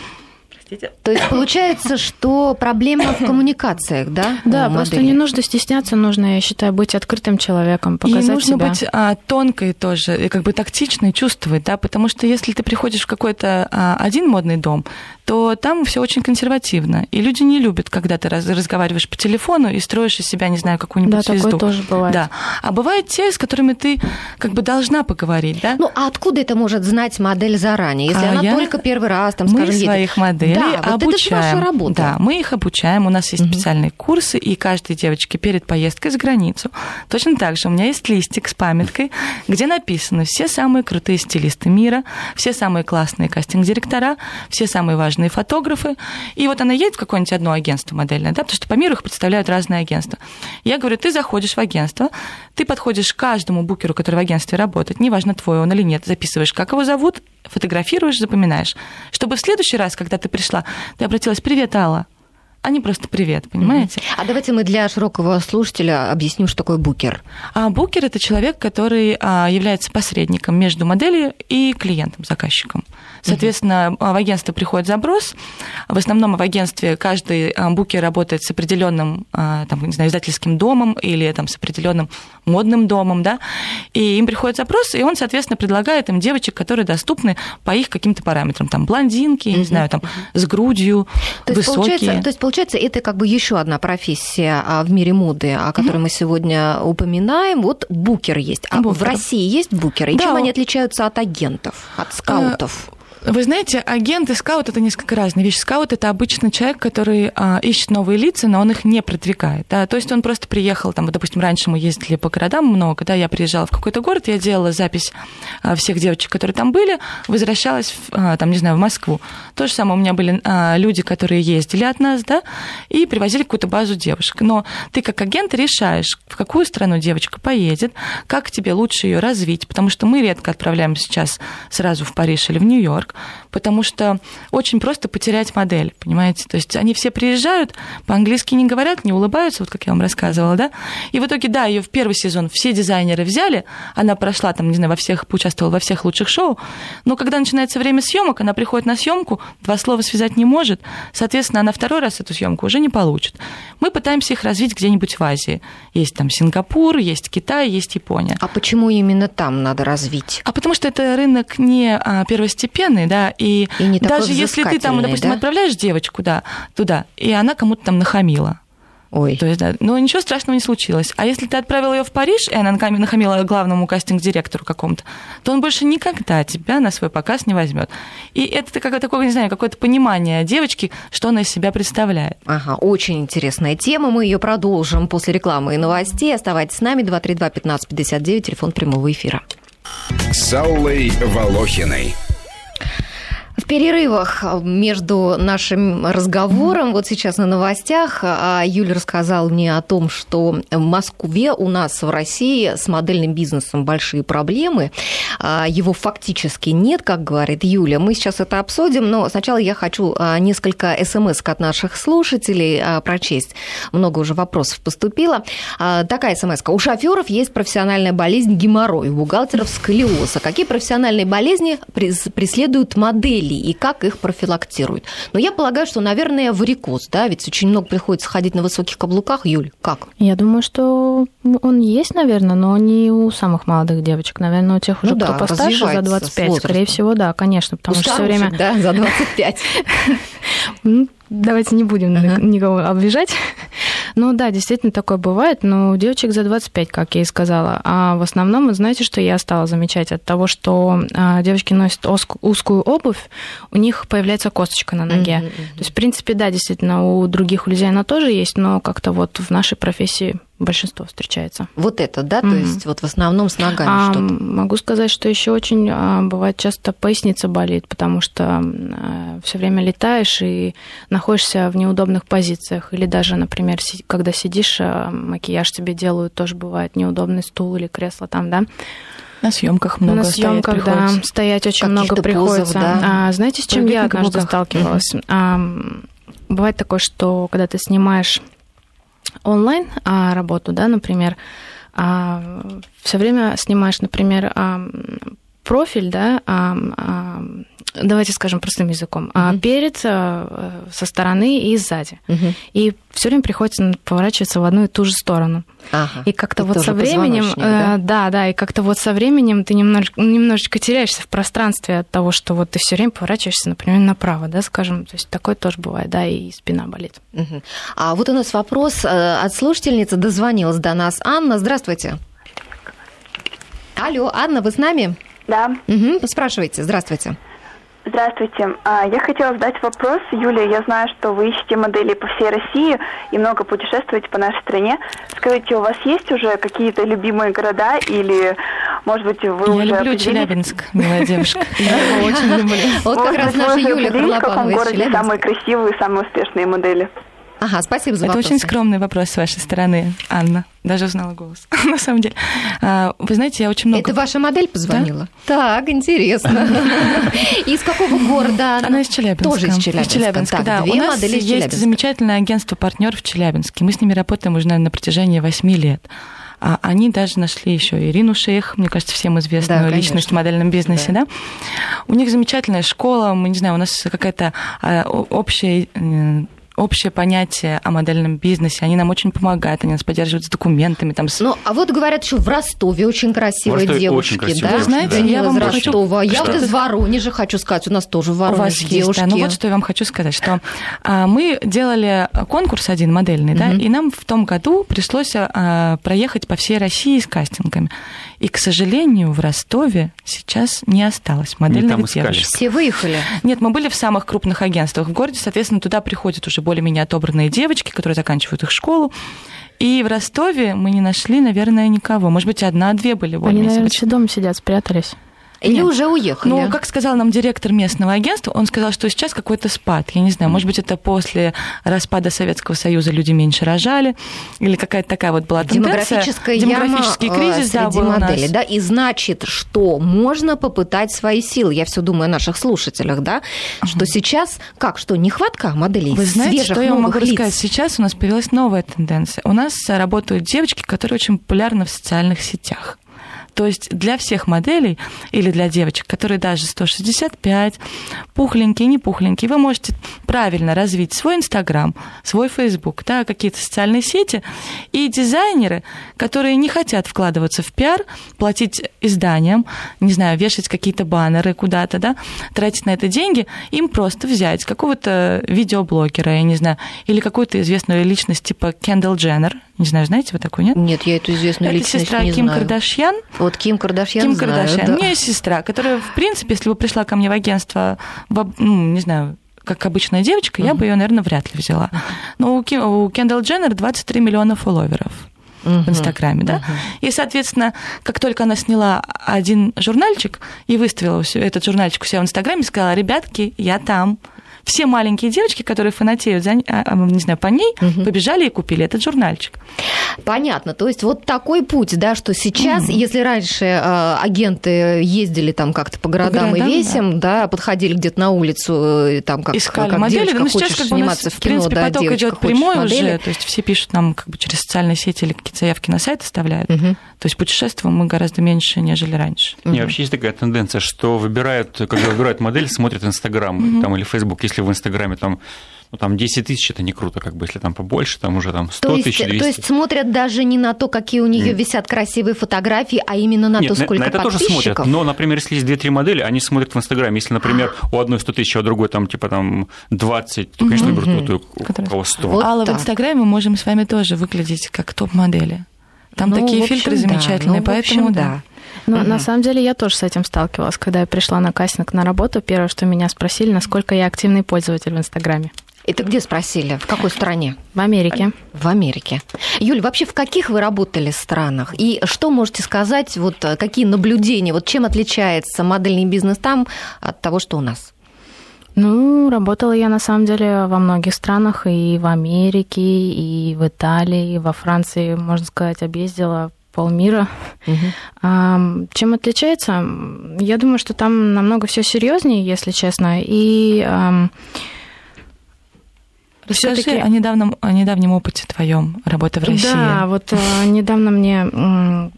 S1: простите. То есть получается, что проблема в коммуникациях, да?
S4: Да, просто не нужно стесняться, нужно, я считаю, быть открытым человеком, показать
S3: и нужно
S4: себя.
S3: быть а, тонкой тоже, и как бы тактичной, чувствовать, да, потому что если ты приходишь в какой-то а, один модный дом, то там все очень консервативно. И люди не любят, когда ты раз, разговариваешь по телефону и строишь из себя, не знаю, какую-нибудь
S4: да,
S3: звезду.
S4: Да, тоже бывает. Да.
S3: А бывают те, с которыми ты как бы должна поговорить, да?
S1: Ну, а откуда это может знать модель заранее? Если а она я... только первый раз, там,
S3: мы
S1: скажем,
S3: своих
S1: едет...
S3: моделей
S1: да,
S3: обучаем. Вот это
S1: ваша работа.
S3: Да, мы их обучаем. У нас есть угу. специальные курсы, и каждой девочке перед поездкой за границу точно так же у меня есть листик с памяткой, где написано все самые крутые стилисты мира, все самые классные кастинг-директора, все самые важные фотографы, и вот она едет в какое-нибудь одно агентство модельное, да, потому что по миру их представляют разные агентства. Я говорю, ты заходишь в агентство, ты подходишь к каждому букеру, который в агентстве работает, неважно, твой он или нет, записываешь, как его зовут, фотографируешь, запоминаешь. Чтобы в следующий раз, когда ты пришла, ты обратилась, привет, Алла, а не просто привет, понимаете?
S1: А давайте мы для широкого слушателя объясним, что такое букер.
S3: А букер это человек, который а, является посредником между моделью и клиентом, заказчиком. Соответственно, в агентство приходит запрос. В основном в агентстве каждый а, букер работает с определенным а, там, не знаю, издательским домом или там, с определенным модным домом, да, и им приходит запрос, и он, соответственно, предлагает им девочек, которые доступны по их каким-то параметрам, там, блондинки, не знаю, там, с грудью, то высокие.
S1: Есть, получается, то есть, получается, это как бы еще одна профессия а, в мире моды, о которой mm-hmm. мы сегодня упоминаем. Вот букер есть. А букер. в России есть букеры? И да. чем они отличаются от агентов, от скаутов?
S3: Вы знаете, агент и скаут это несколько разные вещи. Скаут это обычно человек, который а, ищет новые лица, но он их не продвигает. Да? То есть он просто приехал, там, вот, допустим, раньше мы ездили по городам много, да, я приезжала в какой-то город, я делала запись а, всех девочек, которые там были, возвращалась, в, а, там, не знаю, в Москву. То же самое у меня были а, люди, которые ездили от нас, да, и привозили какую-то базу девушек. Но ты как агент решаешь, в какую страну девочка поедет, как тебе лучше ее развить, потому что мы редко отправляем сейчас сразу в Париж или в Нью-Йорк так потому что очень просто потерять модель, понимаете? То есть они все приезжают, по-английски не говорят, не улыбаются, вот как я вам рассказывала, да? И в итоге, да, ее в первый сезон все дизайнеры взяли, она прошла там, не знаю, во всех, поучаствовала во всех лучших шоу, но когда начинается время съемок, она приходит на съемку, два слова связать не может, соответственно, она второй раз эту съемку уже не получит. Мы пытаемся их развить где-нибудь в Азии. Есть там Сингапур, есть Китай, есть Япония.
S1: А почему именно там надо развить?
S3: А потому что это рынок не а, первостепенный, да, и, и даже если ты там, допустим, да? отправляешь девочку да, туда, и она кому-то там нахамила, Ой. То есть, да, но ничего страшного не случилось. А если ты отправил ее в Париж, и она нахамила главному кастинг-директору какому-то, то он больше никогда тебя на свой показ не возьмет. И это как такое, не знаю, какое-то понимание девочки, что она из себя представляет.
S1: Ага, очень интересная тема. Мы ее продолжим после рекламы и новостей. Оставайтесь с нами. 232-1559, телефон прямого эфира.
S5: С Аллой Волохиной.
S1: Перерывах между нашим разговором, вот сейчас на новостях, а, Юля рассказала мне о том, что в Москве у нас в России с модельным бизнесом большие проблемы. А, его фактически нет, как говорит Юля. Мы сейчас это обсудим, но сначала я хочу а, несколько смс от наших слушателей прочесть. Много уже вопросов поступило. Такая смс -ка. У шоферов есть профессиональная болезнь геморрой, у бухгалтеров сколиоз. Какие профессиональные болезни преследуют модели? И как их профилактируют. Но я полагаю, что, наверное, варикоз, да, ведь очень много приходится ходить на высоких каблуках. Юль, как?
S4: Я думаю, что он есть, наверное, но не у самых молодых девочек. Наверное, у тех уже, ну, кто да, постарше, за 25, скорее всего, да, конечно, потому у что все время...
S1: да, за 25.
S4: Давайте не будем никого обижать. Ну да, действительно такое бывает, но у девочек за 25, как я и сказала. А в основном, знаете, что я стала замечать от того, что а, девочки носят узкую обувь, у них появляется косточка на ноге. Uh-huh, uh-huh. То есть, в принципе, да, действительно, у других людей она тоже есть, но как-то вот в нашей профессии большинство встречается.
S1: Вот это, да, то mm-hmm. есть вот в основном с ногами а, что-то.
S4: Могу сказать, что еще очень а, бывает часто поясница болит, потому что а, все время летаешь и находишься в неудобных позициях, или даже, например, си- когда сидишь, а, макияж тебе делают, тоже бывает неудобный стул или кресло там, да.
S3: На съемках много
S4: На съемках, да, стоять очень много приходится. Позов, да. а, знаете, с чем я однажды сталкивалась? Mm-hmm. А, бывает такое, что когда ты снимаешь онлайн а, работу, да, например, а, все время снимаешь, например, а, профиль, да, а, а, давайте скажем простым языком, mm-hmm. перед, а, со стороны и сзади. Mm-hmm. И все время приходится поворачиваться в одну и ту же сторону. Ага. И как-то и вот со временем, да? Э, да, да, и как-то вот со временем ты немножечко, немножечко теряешься в пространстве от того, что вот ты все время поворачиваешься, например, направо, да, скажем, то есть такое тоже бывает, да, и спина болит.
S1: Угу. А вот у нас вопрос э, от слушательницы дозвонилась до нас. Анна, здравствуйте. Алло, Анна, вы с нами?
S8: Да.
S1: Угу, спрашивайте, здравствуйте.
S8: Здравствуйте. А, я хотела задать вопрос. Юлия, я знаю, что вы ищете модели по всей России и много путешествуете по нашей стране. Скажите, у вас есть уже какие-то любимые города или, может быть, вы
S3: я
S8: уже
S3: Я люблю Челябинск, милая девушка. Я
S8: очень люблю. Вот как раз наша Юлия В каком городе самые красивые, самые успешные модели?
S1: Ага, спасибо за
S3: Это очень скромный вопрос с вашей стороны, Анна. Даже узнала голос, на самом деле. А, вы знаете, я очень много...
S1: Это ваша модель позвонила? Да? Так, интересно. Из какого города
S3: она? из Челябинска.
S1: Тоже из Челябинска. Из Челябинска,
S3: да. У нас есть замечательное агентство партнер в Челябинске. Мы с ними работаем уже, наверное, на протяжении восьми лет. А они даже нашли еще Ирину Шейх, мне кажется, всем известную да, личность в модельном бизнесе, да. да. У них замечательная школа, мы не знаю, у нас какая-то а, общая общее понятие о модельном бизнесе. Они нам очень помогают, они нас поддерживают с документами. Там, с...
S1: Ну, а вот говорят, что в Ростове очень красивые Ростове девушки, очень красивые да?
S3: Вы знаете, да. я вам
S1: Ростова. Я вот из Воронежа хочу сказать, у нас тоже в Воронеже у вас девушки.
S3: Есть, да. Ну вот что я вам хочу сказать, что а, мы делали конкурс один модельный, угу. да, и нам в том году пришлось а, проехать по всей России с кастингами. И, к сожалению, в Ростове сейчас не осталось модельных девушек.
S1: Все выехали?
S3: Нет, мы были в самых крупных агентствах в городе, соответственно, туда приходят уже более-менее отобранные девочки, которые заканчивают их школу. И в Ростове мы не нашли, наверное, никого. Может быть, одна-две были
S4: более Они, наверное, все дома сидят, спрятались.
S1: Или Нет. уже уехали?
S3: Ну, как сказал нам директор местного агентства, он сказал, что сейчас какой-то спад. Я не знаю, может быть, это после распада Советского Союза люди меньше рожали, или какая-то такая вот была
S1: тенденция. Демографическая
S3: Демографический яма э, кризис,
S1: среди
S3: да,
S1: модели, да, и значит, что можно попытать свои силы. Я все думаю о наших слушателях, да, uh что сейчас, как, что, нехватка моделей
S3: Вы знаете,
S1: свежих,
S3: что я могу
S1: лиц?
S3: рассказать? Сейчас у нас появилась новая тенденция. У нас работают девочки, которые очень популярны в социальных сетях. То есть для всех моделей или для девочек, которые даже 165, пухленькие, не пухленькие, вы можете правильно развить свой Инстаграм, свой Фейсбук, да, какие-то социальные сети. И дизайнеры, которые не хотят вкладываться в пиар, платить изданиям, не знаю, вешать какие-то баннеры куда-то, да, тратить на это деньги, им просто взять какого-то видеоблогера, я не знаю, или какую-то известную личность типа Кендалл Дженнер, не знаю, знаете вы такую, нет?
S1: Нет, я эту известную
S3: это
S1: личность
S3: сестра
S1: не
S3: Ким
S1: знаю.
S3: Кардашьян.
S1: Вот Ким Кардашьян
S3: Ким
S1: знаю,
S3: Кардашьян.
S1: да.
S3: У меня есть сестра, которая, в принципе, если бы пришла ко мне в агентство, ну, не знаю, как обычная девочка, я бы ее, наверное, вряд ли взяла. Но у, Ким, у Кендалл Дженнер 23 миллиона фолловеров в Инстаграме, да? И, соответственно, как только она сняла один журнальчик и выставила этот журнальчик у себя в Инстаграме, сказала, ребятки, я там. Все маленькие девочки, которые фанатеют, за, а, а, не знаю, по ней, побежали и купили этот журнальчик.
S1: Понятно. То есть вот такой путь, да, что сейчас, если раньше э, агенты ездили там как-то по городам и
S3: городам,
S1: весям, да. подходили где-то на улицу, э, там как,
S3: искали
S1: как
S3: модели.
S1: девочка,
S3: Ну, сейчас
S1: хочешь
S3: как бы у нас,
S1: сниматься в
S3: в
S1: кино,
S3: принципе,
S1: да,
S3: поток
S1: девочка,
S3: идет прямой
S1: модели.
S3: уже, то есть все пишут нам как бы через социальные сети или какие-то заявки на сайт оставляют.
S1: Мгм.
S3: То есть путешествуем мы гораздо меньше, нежели раньше.
S2: Не, вообще есть такая тенденция, что выбирают, когда выбирают модель, смотрят Инстаграм там, или Фейсбук. Если в Инстаграме там, ну, там 10 тысяч, это не круто, как бы, если там побольше, там уже там 100
S1: То есть,
S2: тысяч, 200.
S1: то есть смотрят даже не на то, какие у нее висят красивые фотографии, а именно на
S2: Нет,
S1: то, сколько
S2: на это тоже смотрят. Но, например, если есть 2-3 модели, они смотрят в Инстаграме. Если, например, у одной 100 тысяч, а у другой там типа там 20, то, конечно, выберут ту, у
S3: Которая-
S2: кого 100.
S1: Вот
S3: Алла,
S1: так.
S3: в Инстаграме мы можем с вами тоже выглядеть как топ-модели. Там
S1: Ну,
S3: такие
S1: общем,
S3: фильтры
S1: да.
S3: замечательные,
S1: Ну, в общем,
S3: поэтому
S1: да.
S4: Но
S1: Мгм.
S4: на самом деле я тоже с этим сталкивалась. Когда я пришла на кастинг на работу, первое, что меня спросили, насколько я активный пользователь в Инстаграме.
S1: Это где спросили? В какой стране?
S4: В Америке.
S1: В Америке. Юль, вообще в каких вы работали странах? И что можете сказать, вот э, какие наблюдения, вот чем отличается модельный бизнес там от того, что у нас?
S4: Ну, работала я на самом деле во многих странах, и в Америке, и в Италии, и во Франции, можно сказать, объездила полмира. Ам, Чем отличается? Я думаю, что там намного все серьезнее, если честно. И
S3: Расскажи
S4: всё-таки-
S3: о недавнем, о недавнем опыте твоем работы в России.
S4: Да, вот э, недавно мне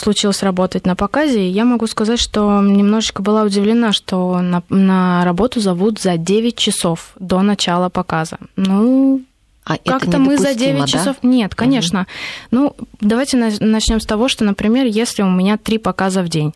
S4: случилось работать на показе, и я могу сказать, что немножечко была удивлена, что на, на работу зовут за 9 часов до начала показа. Ну,
S1: А
S4: как-то мы за
S1: недопустимо,
S4: 9
S1: да?
S4: часов... Нет, конечно. Ну, давайте начнем с того, что, например, если у меня три показа в день,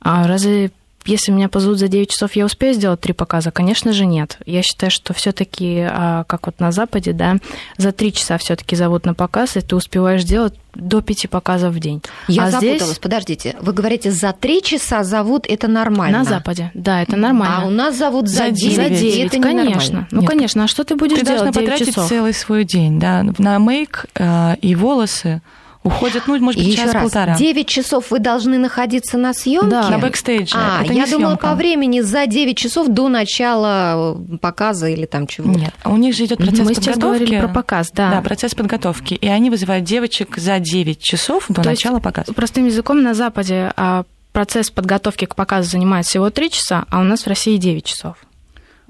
S4: а разве если меня позовут за 9 часов, я успею сделать три показа? Конечно же, нет. Я считаю, что все-таки, как вот на Западе, да, за три часа все-таки зовут на показ, и ты успеваешь сделать до пяти показов в день.
S1: Я
S4: а
S1: запуталась,
S4: здесь
S1: подождите. Вы говорите, за три часа зовут, это нормально?
S4: на Западе, да, это нормально.
S1: А у нас зовут за
S3: За
S1: 9,
S4: за
S3: девять.
S4: 9,
S1: это
S4: конечно. Ну,
S3: Нет.
S4: конечно. А что ты будешь
S3: Ты
S4: делать
S3: должна
S4: 9
S3: потратить
S4: часов?
S3: целый свой день, да, на make э, и волосы уходит, ну, может быть,
S1: еще раз,
S3: час-полтора.
S1: 9 часов вы должны находиться на съемке?
S4: Да.
S3: На бэкстейдже.
S1: А,
S3: это
S1: я
S3: не
S1: думала
S3: съемка.
S1: по времени за 9 часов до начала э, показа или там чего.
S3: Нет, у них же идет процесс
S4: Мы сейчас
S3: подготовки.
S4: говорили про показ, да.
S3: Да, процесс подготовки. И они вызывают девочек за 9 часов до
S4: То есть
S3: начала показа.
S4: Простым языком на Западе а, процесс подготовки к показу занимает всего 3 часа, а у нас в России 9 часов.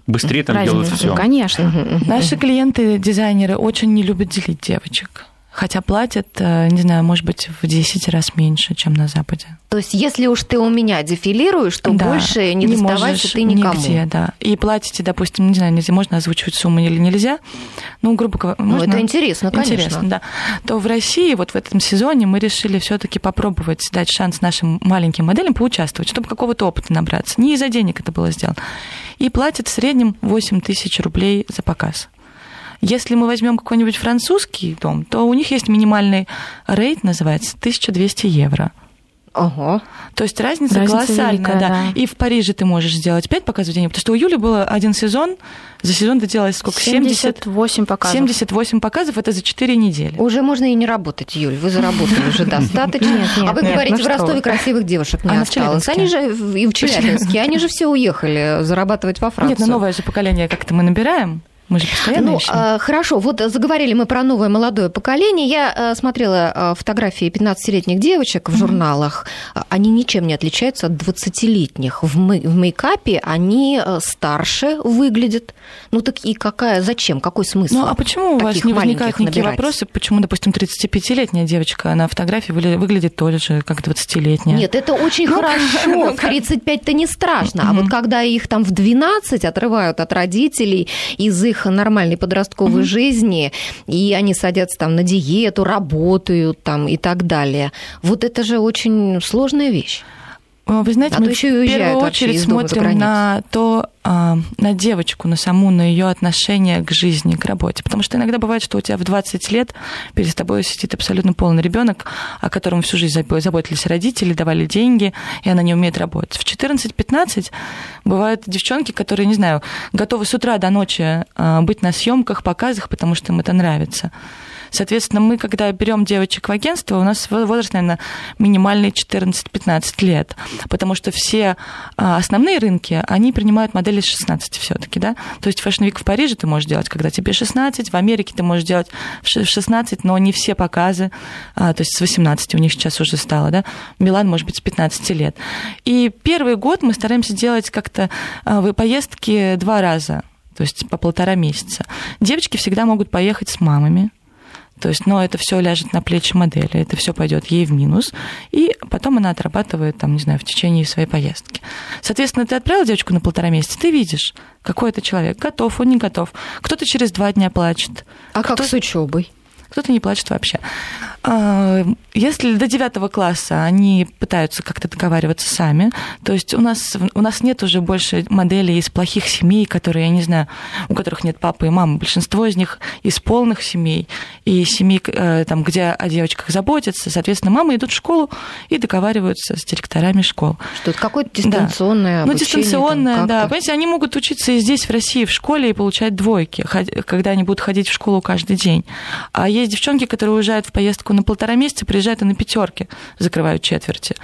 S2: Быстрее там
S4: Разница,
S2: делают все.
S4: Конечно.
S3: Наши клиенты, дизайнеры, очень не любят делить девочек. Хотя платят, э, не знаю, может быть, в 10 раз меньше, чем на Западе.
S1: То есть, если уж ты у меня дефилируешь, то
S3: Да,
S1: больше не, доставайся
S3: можешь
S1: ты никому.
S3: Нигде, да. И платите, допустим, не знаю, нельзя, можно озвучивать сумму или нельзя. Ну, грубо говоря,
S1: Ну,
S3: можно...
S1: это интересно, конечно.
S3: Интересно, да. То в России вот в этом сезоне мы решили все-таки попробовать дать шанс нашим маленьким моделям поучаствовать, чтобы какого-то опыта набраться. Не из-за денег это было сделано. И платят в среднем 8 тысяч рублей за показ. Если мы возьмем какой-нибудь французский дом, то у них есть минимальный рейд, называется 1200 евро.
S1: Ого.
S3: То есть разница,
S4: Разница
S3: колоссальная,
S4: великая,
S3: да.
S4: да.
S3: И в Париже ты можешь сделать 5 показов в день, потому что у Юли было один сезон, за сезон ты делала сколько? 70,
S4: 78 показов.
S3: 78 показов, это за 4 недели.
S1: Уже можно и не работать, Юль. Вы заработали уже достаточно.
S4: Нет, нет,
S1: а вы говорите,
S4: ну
S1: в Ростове
S4: вы.
S1: красивых девушек не
S3: А
S1: осталось.
S3: Челябинске?
S1: Они же и в Челябинске, они же все уехали зарабатывать во Францию.
S3: Нет, ну новое же поколение как-то мы набираем. Мы же постоянно
S1: Ну,
S3: ищем.
S1: э, хорошо, вот заговорили мы про новое молодое поколение. Я э, смотрела э, фотографии 15-летних девочек в журналах. А, Они ничем не отличаются от 20-летних. В, мей- в мейкапе они э, старше выглядят. Ну так и какая, зачем, какой смысл?
S3: Ну, а почему у вас не возникают никакие
S1: набирать?
S3: вопросы, почему, допустим, 35-летняя девочка на фотографии выгля- выглядит тоже же, как 20-летняя?
S1: Нет, это очень
S3: Ну,
S1: хорошо. В 35-то не страшно. А вот когда их там в 12 отрывают от родителей из их их нормальной подростковой угу. жизни, и они садятся там на диету, работают там и так далее. Вот это же очень сложная вещь.
S3: Вы знаете, а мы в первую очередь смотрим на то, а, на девочку, на саму, на ее отношение к жизни, к работе. Потому что иногда бывает, что у тебя в 20 лет перед тобой сидит абсолютно полный ребенок, о котором всю жизнь заботились родители, давали деньги, и она не умеет работать. В 14-15 бывают девчонки, которые, не знаю, готовы с утра до ночи а, быть на съемках, показах, потому что им это нравится. Соответственно, мы, когда берем девочек в агентство, у нас возраст, наверное, минимальный 14-15 лет, потому что все а, основные рынки, они принимают модели с 16 все-таки, да. То есть Week в Париже ты можешь делать, когда тебе 16, в Америке ты можешь делать в 16, но не все показы, а, то есть с 18 у них сейчас уже стало, да. Милан, может быть, с 15 лет. И первый год мы стараемся делать как-то а, поездки два раза то есть по полтора месяца. Девочки всегда могут поехать с мамами, то есть, но это все ляжет на плечи модели, это все пойдет ей в минус, и потом она отрабатывает, там, не знаю, в течение своей поездки. Соответственно, ты отправил девочку на полтора месяца, ты видишь, какой это человек, готов он, не готов. Кто-то через два дня плачет.
S1: А как с учебой?
S3: Кто-то не плачет вообще. А, если до девятого класса они пытаются как-то договариваться сами, то есть у нас, у нас нет уже больше моделей из плохих семей, которые, я не знаю, у которых нет папы и мамы. Большинство из них из полных семей и семей, э, там, где о девочках заботятся. Соответственно, мамы идут в школу и договариваются с директорами школ.
S1: Что это какое-то дистанционное
S3: да. Ну, дистанционное, там, да. Понимаете, они могут учиться и здесь, в России, в школе, и получать двойки, когда они будут ходить в школу каждый день. А есть девчонки, которые уезжают в поездку на полтора месяца, приезжают и на пятерки закрывают четверти.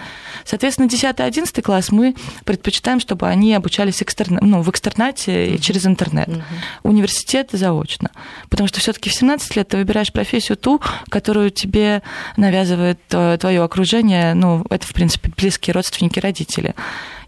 S3: Соответственно, 10-11 класс мы предпочитаем, чтобы они обучались экстерна... ну, в экстернате и через интернет. Uh-huh. Университет заочно. Потому что все-таки в 17 лет ты выбираешь профессию ту, которую тебе навязывает твое окружение. Ну, это, в принципе, близкие родственники, родители.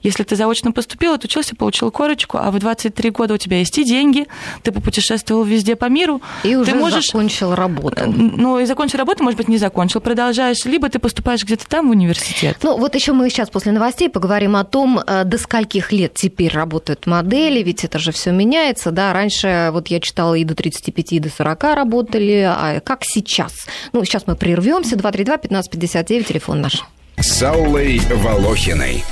S3: Если ты заочно поступил, отучился, получил корочку, а в 23 года у тебя есть и деньги, ты попутешествовал везде по миру.
S1: И
S3: ты
S1: уже можешь... закончил работу. Э,
S3: ну, и закончил работу, может быть, не закончил, продолжаешь, либо ты поступаешь где-то там в университет.
S1: Ну, вот еще мы сейчас после новостей поговорим о том, э, до скольких лет теперь работают модели, ведь это же все меняется, да, раньше вот я читала и до 35, и до 40 работали, а как сейчас? Ну, сейчас мы прервемся, 232 1559, телефон наш
S5: с Аллой Волохиной.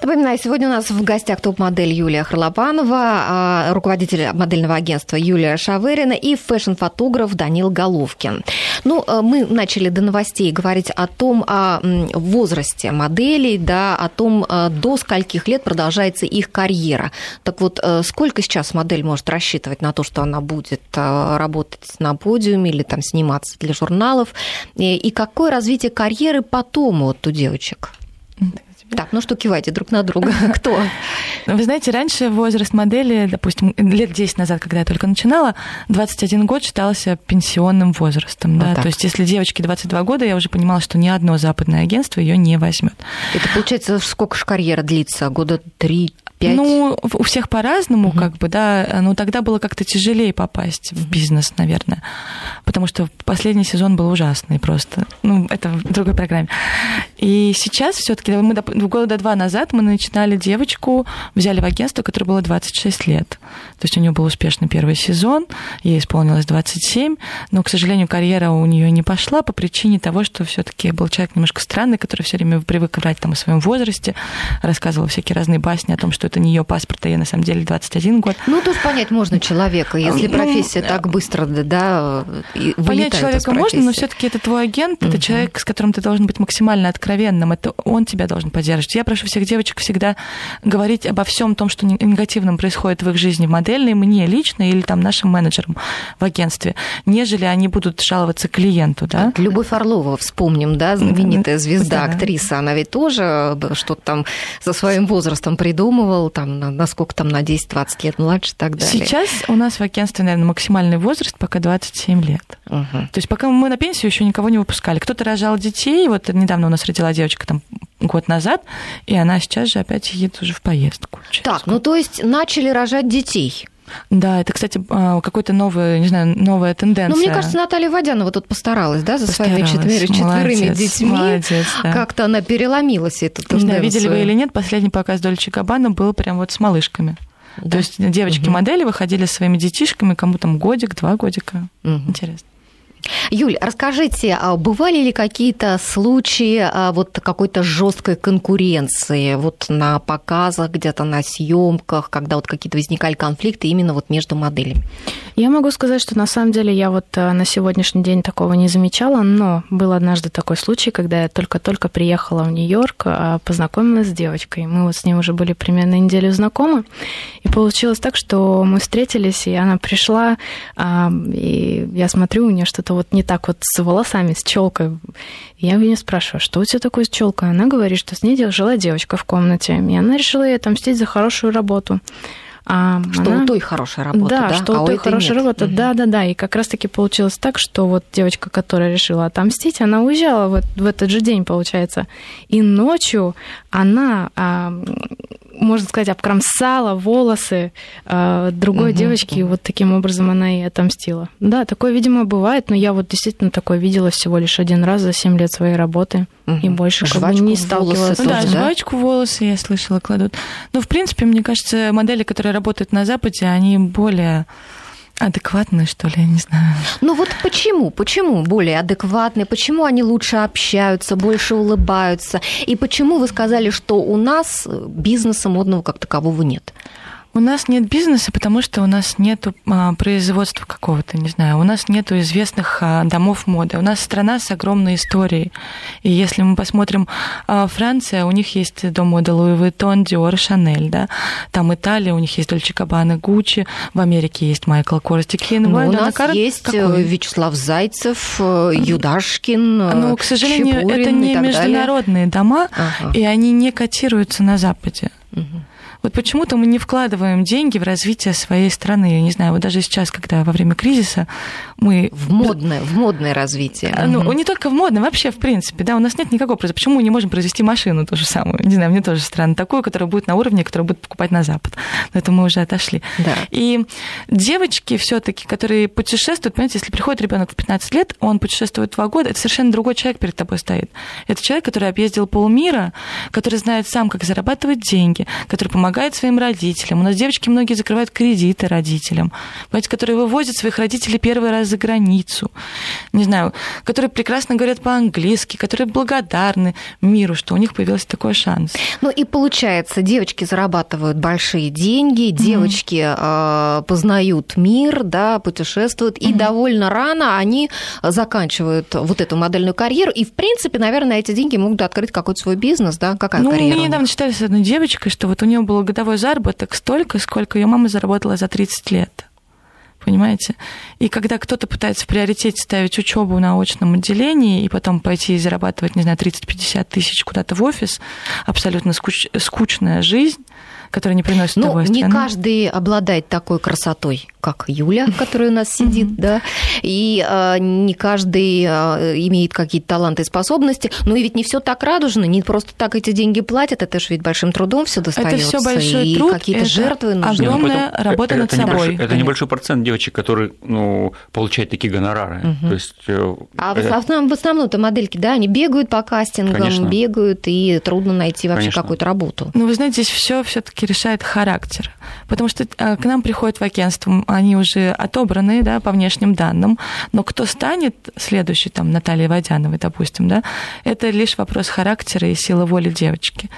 S1: Напоминаю, сегодня у нас в гостях топ-модель Юлия Харлопанова, а, руководитель модельного агентства Юлия Шаверина и фэшн-фотограф Данил Головкин. Ну, э, мы начали до новостей говорить о том, о возрасте моделей, да, о том, э, до скольких лет продолжается их карьера. Так вот, э, сколько сейчас модель может рассчитывать на то, что она будет работать на подиуме или там сниматься для журналов, и какое развитие карьеры потом вот у девочек? Так, ну что кивайте друг на друга? Кто?
S3: Вы знаете, раньше возраст модели, допустим, лет 10 назад, когда я только начинала, 21 год считался пенсионным возрастом. Вот да? То есть, если девочке 22 года, я уже понимала, что ни одно западное агентство ее не возьмет.
S1: Это получается, сколько же карьера длится? Года 3 5?
S3: Ну, у всех по-разному, угу. как бы, да. Но тогда было как-то тяжелее попасть в бизнес, наверное. Потому что последний сезон был ужасный просто. Ну, это в другой программе. И сейчас все-таки мы года два назад мы начинали девочку, взяли в агентство, которое было 26 лет. То есть у нее был успешный первый сезон, ей исполнилось 27, но, к сожалению, карьера у нее не пошла по причине того, что все-таки был человек немножко странный, который все время привык врать там о своем возрасте, рассказывал всякие разные басни о том, что это не ее паспорт, а ей на самом деле 21 год.
S1: Ну, тут понять можно человека, если ну, профессия ну, так быстро, да,
S3: Понять человека можно, но все-таки это твой агент, это человек, с которым ты должен быть максимально откровенным, это он тебя должен поддерживать. Я прошу всех девочек всегда говорить обо всем том, что негативном происходит в их жизни в модельной, мне лично или там нашим менеджерам в агентстве, нежели они будут жаловаться клиенту, да?
S1: Любовь Орлова, вспомним, да, знаменитая звезда, да. актриса, она ведь тоже что-то там за своим возрастом придумывала, был там, на, насколько там, на 10-20 лет младше и так далее.
S3: Сейчас у нас в агентстве, наверное, максимальный возраст пока 27 лет. Угу. То есть пока мы на пенсию еще никого не выпускали. Кто-то рожал детей, вот недавно у нас родила девочка там год назад, и она сейчас же опять едет уже в поездку.
S1: Так, ну то есть начали рожать детей.
S3: Да, это, кстати, а, какой-то новый, не знаю, новая тенденция. Ну,
S1: мне кажется, Наталья Водянова тут постаралась, да, за постаралась. своими четвер... четверыми детьми. Молодец, да. Как-то она переломилась, эту
S3: тенденцию. Знаю, видели вы или нет, последний показ Дольче Габбана был прям вот с малышками. Да. То есть девочки-модели выходили со своими детишками, кому там годик, два годика. Угу. Интересно.
S1: Юль, расскажите, а бывали ли какие-то случаи а, вот какой-то жесткой конкуренции вот на показах, где-то на съемках, когда вот какие-то возникали конфликты именно вот между моделями?
S4: Я могу сказать, что на самом деле я вот э, на сегодняшний день такого не замечала, но был однажды такой случай, когда я только-только приехала в Нью-Йорк, а, познакомилась с девочкой. Мы вот с ней уже были примерно неделю знакомы, и получилось так, что мы встретились, и она пришла, и я смотрю, у нее что-то что-то вот не так вот с волосами, с челкой. Я у нее спрашиваю, что у тебя такое с челкой? Она говорит, что с ней жила девочка в комнате, и она решила ей отомстить за хорошую работу.
S1: А что она... у той хорошая работа, да?
S4: Да, что а у той хорошая нет. работа, угу. да, да, да. И как раз-таки получилось так, что вот девочка, которая решила отомстить, она уезжала в, в этот же день, получается. И ночью она а, можно сказать, обкромсала волосы э, другой угу, девочки, угу. и вот таким образом она и отомстила. Да, такое, видимо, бывает, но я вот действительно такое видела всего лишь один раз за 7 лет своей работы, угу. и больше как бы не сталкивалась.
S3: Ну, да, жвачку волосы, я слышала, кладут. Но, в принципе, мне кажется, модели, которые работают на Западе, они более адекватные, что ли, я не знаю.
S1: Ну вот почему? Почему более адекватные? Почему они лучше общаются, больше улыбаются? И почему вы сказали, что у нас бизнеса модного как такового нет?
S3: У нас нет бизнеса, потому что у нас нет а, производства какого-то, не знаю. У нас нет известных а, домов моды. У нас страна с огромной историей. И если мы посмотрим а, Франция, у них есть дом моды Луи Vuitton, Dior, Chanel, да. Там Италия, у них есть Дольче Кабана, Гуччи. В Америке есть Майкл Корс, Кин.
S1: Ну, у нас Накар... есть э, Какой? Вячеслав Зайцев, э, Юдашкин,
S3: э, Ну, к сожалению, Чепурин это не международные далее. дома, ага. и они не котируются на Западе. Угу. Вот почему-то мы не вкладываем деньги в развитие своей страны. Я не знаю, вот даже сейчас, когда во время кризиса мы...
S1: В модное, в модное развитие.
S3: Ну, угу. не только в модное, вообще, в принципе, да, у нас нет никакого. Почему мы не можем произвести машину ту же самую? Не знаю, мне тоже странно. Такую, которая будет на уровне, которую будут покупать на Запад. Но это мы уже отошли. Да. И девочки все таки которые путешествуют, понимаете, если приходит ребенок в 15 лет, он путешествует два года, это совершенно другой человек перед тобой стоит. Это человек, который объездил полмира, который знает сам, как зарабатывать деньги, который помогает помогает своим родителям. У нас девочки многие закрывают кредиты родителям, понимаете, которые вывозят своих родителей первый раз за границу. Не знаю, которые прекрасно говорят по-английски, которые благодарны миру, что у них появился такой шанс.
S1: Ну и получается, девочки зарабатывают большие деньги, девочки mm-hmm. э, познают мир, да, путешествуют, mm-hmm. и довольно рано они заканчивают вот эту модельную карьеру, и в принципе, наверное, эти деньги могут открыть какой-то свой бизнес, да, какая
S3: ну,
S1: карьера?
S3: Мы недавно читали с одной девочкой, что вот у нее годовой заработок столько, сколько ее мама заработала за 30 лет. Понимаете? И когда кто-то пытается в приоритете ставить учебу на очном отделении и потом пойти и зарабатывать, не знаю, 30-50 тысяч куда-то в офис, абсолютно скуч... скучная жизнь, которая не приносит
S1: ну,
S3: удовольствия.
S1: не каждый обладает такой красотой, как Юля, которая у нас сидит, да, и э, не каждый э, имеет какие-то таланты и способности, но и ведь не все так радужно, не просто так эти деньги платят, это же ведь большим трудом все достается.
S3: Это все большой и труд, какие-то жертвы нужны. Огромная ну, работа это, над собой.
S2: Небольшой, это небольшой процент девочек, которые ну, получают такие гонорары. Угу. То есть,
S1: э, а в основном, в основном-то модельки, да, они бегают по кастингам, Конечно. бегают, и трудно найти вообще Конечно. какую-то работу.
S3: Ну, вы знаете, здесь все все-таки все-таки решает характер. Потому что э, к нам приходят в агентство, они уже отобраны да, по внешним данным, но кто станет следующий, там, Натальей Водяновой, допустим, да, это лишь вопрос характера и силы воли девочки.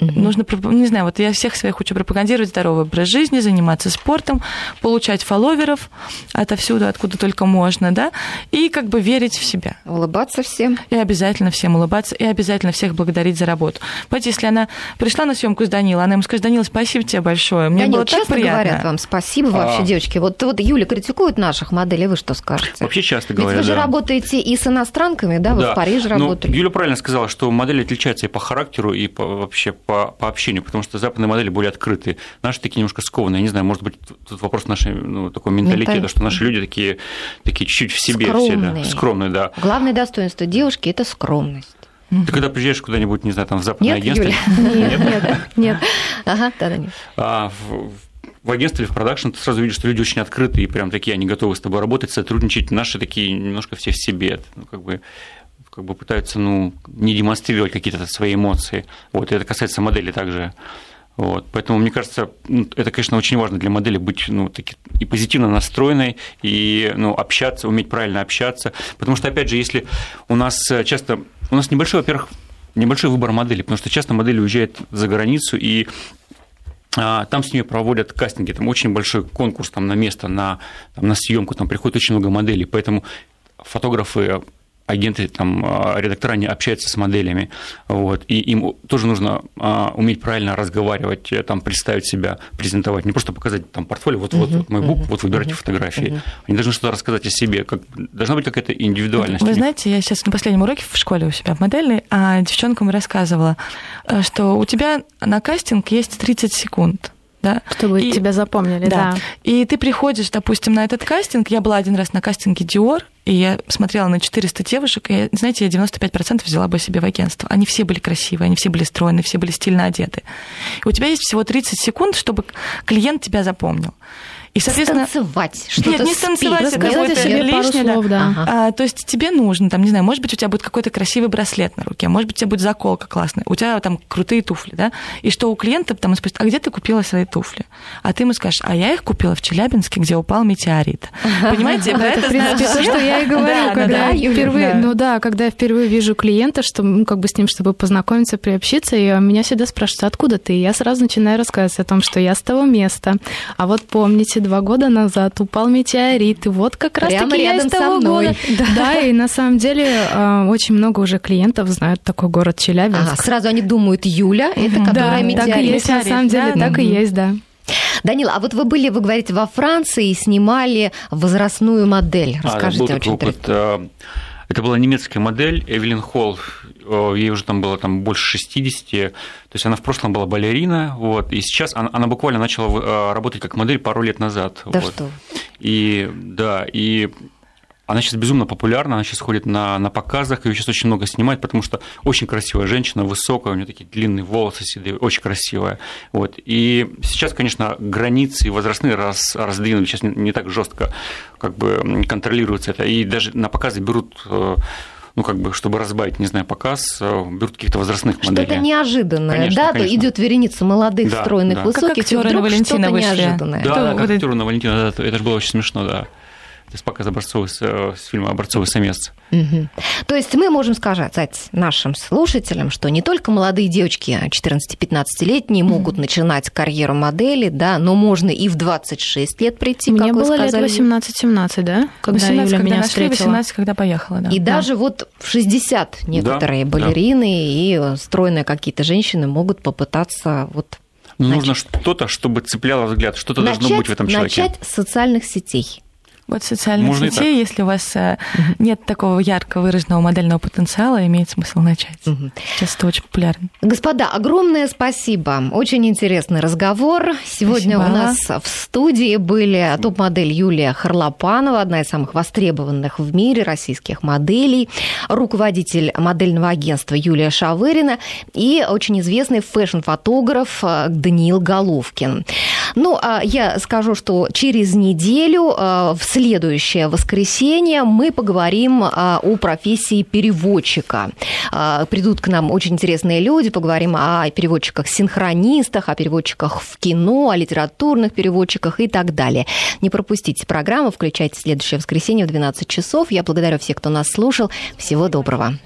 S3: Mm-hmm. Нужно, не знаю, вот я всех своих хочу пропагандировать здоровый образ жизни, заниматься спортом, получать фолловеров отовсюду, откуда только можно, да, и как бы верить в себя.
S1: Улыбаться всем.
S3: И обязательно всем улыбаться, и обязательно всех благодарить за работу. Понимаете, если она пришла на съемку с Данилой, она ему скажет, Данила, спасибо тебе большое, мне Данил, было так приятно.
S1: говорят вам спасибо вообще, а... девочки. Вот, вот Юля критикует наших моделей, вы что скажете?
S2: Вообще часто говорят,
S1: Ведь вы же да. работаете и с иностранками, да, вы да. в Париже ну, работали.
S2: Юля правильно сказала, что модели отличаются и по характеру, и по, вообще по, по общению, потому что западные модели более открытые. Наши такие немножко скованные. Я не знаю, может быть, тут вопрос нашей ну, такой менталитета, Менталь... что наши люди такие, такие чуть-чуть в себе скромные. все, да, скромные, да.
S1: Главное достоинство девушки – это скромность.
S2: Ты когда приезжаешь куда-нибудь, не знаю, там в западное
S1: нет,
S2: агентство...
S1: Юля? Нет, нет, нет. Ага, да, нет.
S2: А, в, в агентстве или в продакшн ты сразу видишь, что люди очень открытые и прям такие, они готовы с тобой работать, сотрудничать. Наши такие немножко все в себе. Ну, как бы как бы пытаются ну, не демонстрировать какие-то свои эмоции. Вот, и это касается модели также. Вот, поэтому, мне кажется, ну, это, конечно, очень важно для модели быть ну, таки, и позитивно настроенной, и ну, общаться, уметь правильно общаться. Потому что, опять же, если у нас часто... У нас небольшой, во-первых, небольшой выбор моделей, потому что часто модели уезжают за границу, и а, там с нее проводят кастинги, там очень большой конкурс там, на место, на, там, на съемку, там приходит очень много моделей, поэтому фотографы агенты, там, а, редактора, они общаются с моделями, вот, и им тоже нужно а, уметь правильно разговаривать, э, там, представить себя, презентовать, не просто показать там портфолио, вот, вот, вот мой бук, вот выбирайте фотографии, они должны что-то рассказать о себе, как, должна быть какая-то индивидуальность.
S3: Вы знаете, я сейчас на последнем уроке в школе у себя в модельной, а девчонкам рассказывала, э, что у тебя на кастинг есть 30 секунд, да.
S4: Чтобы и, тебя запомнили, да. да.
S3: И ты приходишь, допустим, на этот кастинг. Я была один раз на кастинге Dior, и я смотрела на 400 девушек, и, знаете, я 95% взяла бы себе в агентство. Они все были красивые, они все были стройные, все были стильно одеты. И у тебя есть всего 30 секунд, чтобы клиент тебя запомнил.
S1: И, соответственно... Станцевать, что-то
S3: Нет, не станцевать,
S1: спеть,
S3: какое-то
S1: себе
S3: лишнее. Слов, да. Ага. А, то есть тебе нужно, там, не знаю, может быть, у тебя будет какой-то красивый браслет на руке, может быть, у тебя будет заколка классная, у тебя там крутые туфли, да, и что у клиента там спросит, а где ты купила свои туфли? А ты ему скажешь, а я их купила в Челябинске, где упал метеорит. Понимаете, про
S4: это, в принципе, то, что я и говорю, когда впервые, ну да, когда я впервые вижу клиента, что, ну, как бы с ним, чтобы познакомиться, приобщиться, и меня всегда спрашивают, откуда ты? И я сразу начинаю рассказывать о том, что я с того места. А вот помните, два года назад упал метеорит, и вот как раз таки я из того года. Да. да, и на самом деле а, очень много уже клиентов знают такой город Челябинск. Ага,
S1: сразу они думают, Юля, это которая да, метеорит.
S4: Так и есть, на самом деле, да, так и есть, да.
S1: Данила, а вот вы были, вы говорите, во Франции и снимали возрастную модель. А, Расскажите,
S2: а, очень опыт. интересно. Это была немецкая модель Эвелин Холл. Ей уже там было там, больше 60. То есть она в прошлом была балерина, вот, и сейчас она, она буквально начала э, работать как модель пару лет назад.
S1: Да
S2: вот.
S1: что?
S2: И да, и она сейчас безумно популярна, она сейчас ходит на, на показах, ее сейчас очень много снимают, потому что очень красивая женщина, высокая, у нее такие длинные волосы седые, очень красивая. Вот. И сейчас, конечно, границы возрастные раз, раздвинули, сейчас не, не так жестко как бы контролируется это, и даже на показы берут э, ну, как бы, чтобы разбавить, не знаю, показ, э, берут каких-то возрастных моделей.
S1: Что-то неожиданное, конечно, да? Конечно. идет вереница молодых, да, стройных,
S3: да.
S1: высоких,
S3: как актеры на Валентина вышли.
S1: неожиданное.
S2: Да, да, как актеры на Валентина, да, это же было очень смешно, да из показ образцовый, э, с фильма «Образцовый самец».
S1: Угу. То есть мы можем сказать нашим слушателям, что не только молодые девочки 14-15-летние угу. могут начинать карьеру модели, да, но можно и в 26 лет прийти,
S4: Мне
S1: как
S4: было
S1: вы сказали.
S4: лет 18-17, да? Когда 18, Юля
S3: когда
S4: меня
S3: нашли,
S4: встретила.
S3: 18, когда поехала, да.
S1: И да. даже вот в 60 некоторые да, балерины да. и стройные какие-то женщины могут попытаться вот
S2: ну, Нужно что-то, чтобы цепляло взгляд, что-то должно быть в этом человеке.
S1: Начать с социальных сетей.
S3: Вот социальные Можно сети, если у вас угу. нет такого ярко выраженного модельного потенциала, имеет смысл начать. Угу. Сейчас это очень популярно.
S1: Господа, огромное спасибо. Очень интересный разговор. Сегодня спасибо. у нас в студии были топ-модель Юлия Харлопанова, одна из самых востребованных в мире российских моделей, руководитель модельного агентства Юлия Шавырина и очень известный фэшн-фотограф э, Даниил Головкин. Ну, а я скажу, что через неделю э, в следующее воскресенье мы поговорим а, о профессии переводчика. А, придут к нам очень интересные люди, поговорим о переводчиках-синхронистах, о переводчиках в кино, о литературных переводчиках и так далее. Не пропустите программу, включайте следующее воскресенье в 12 часов. Я благодарю всех, кто нас слушал. Всего доброго.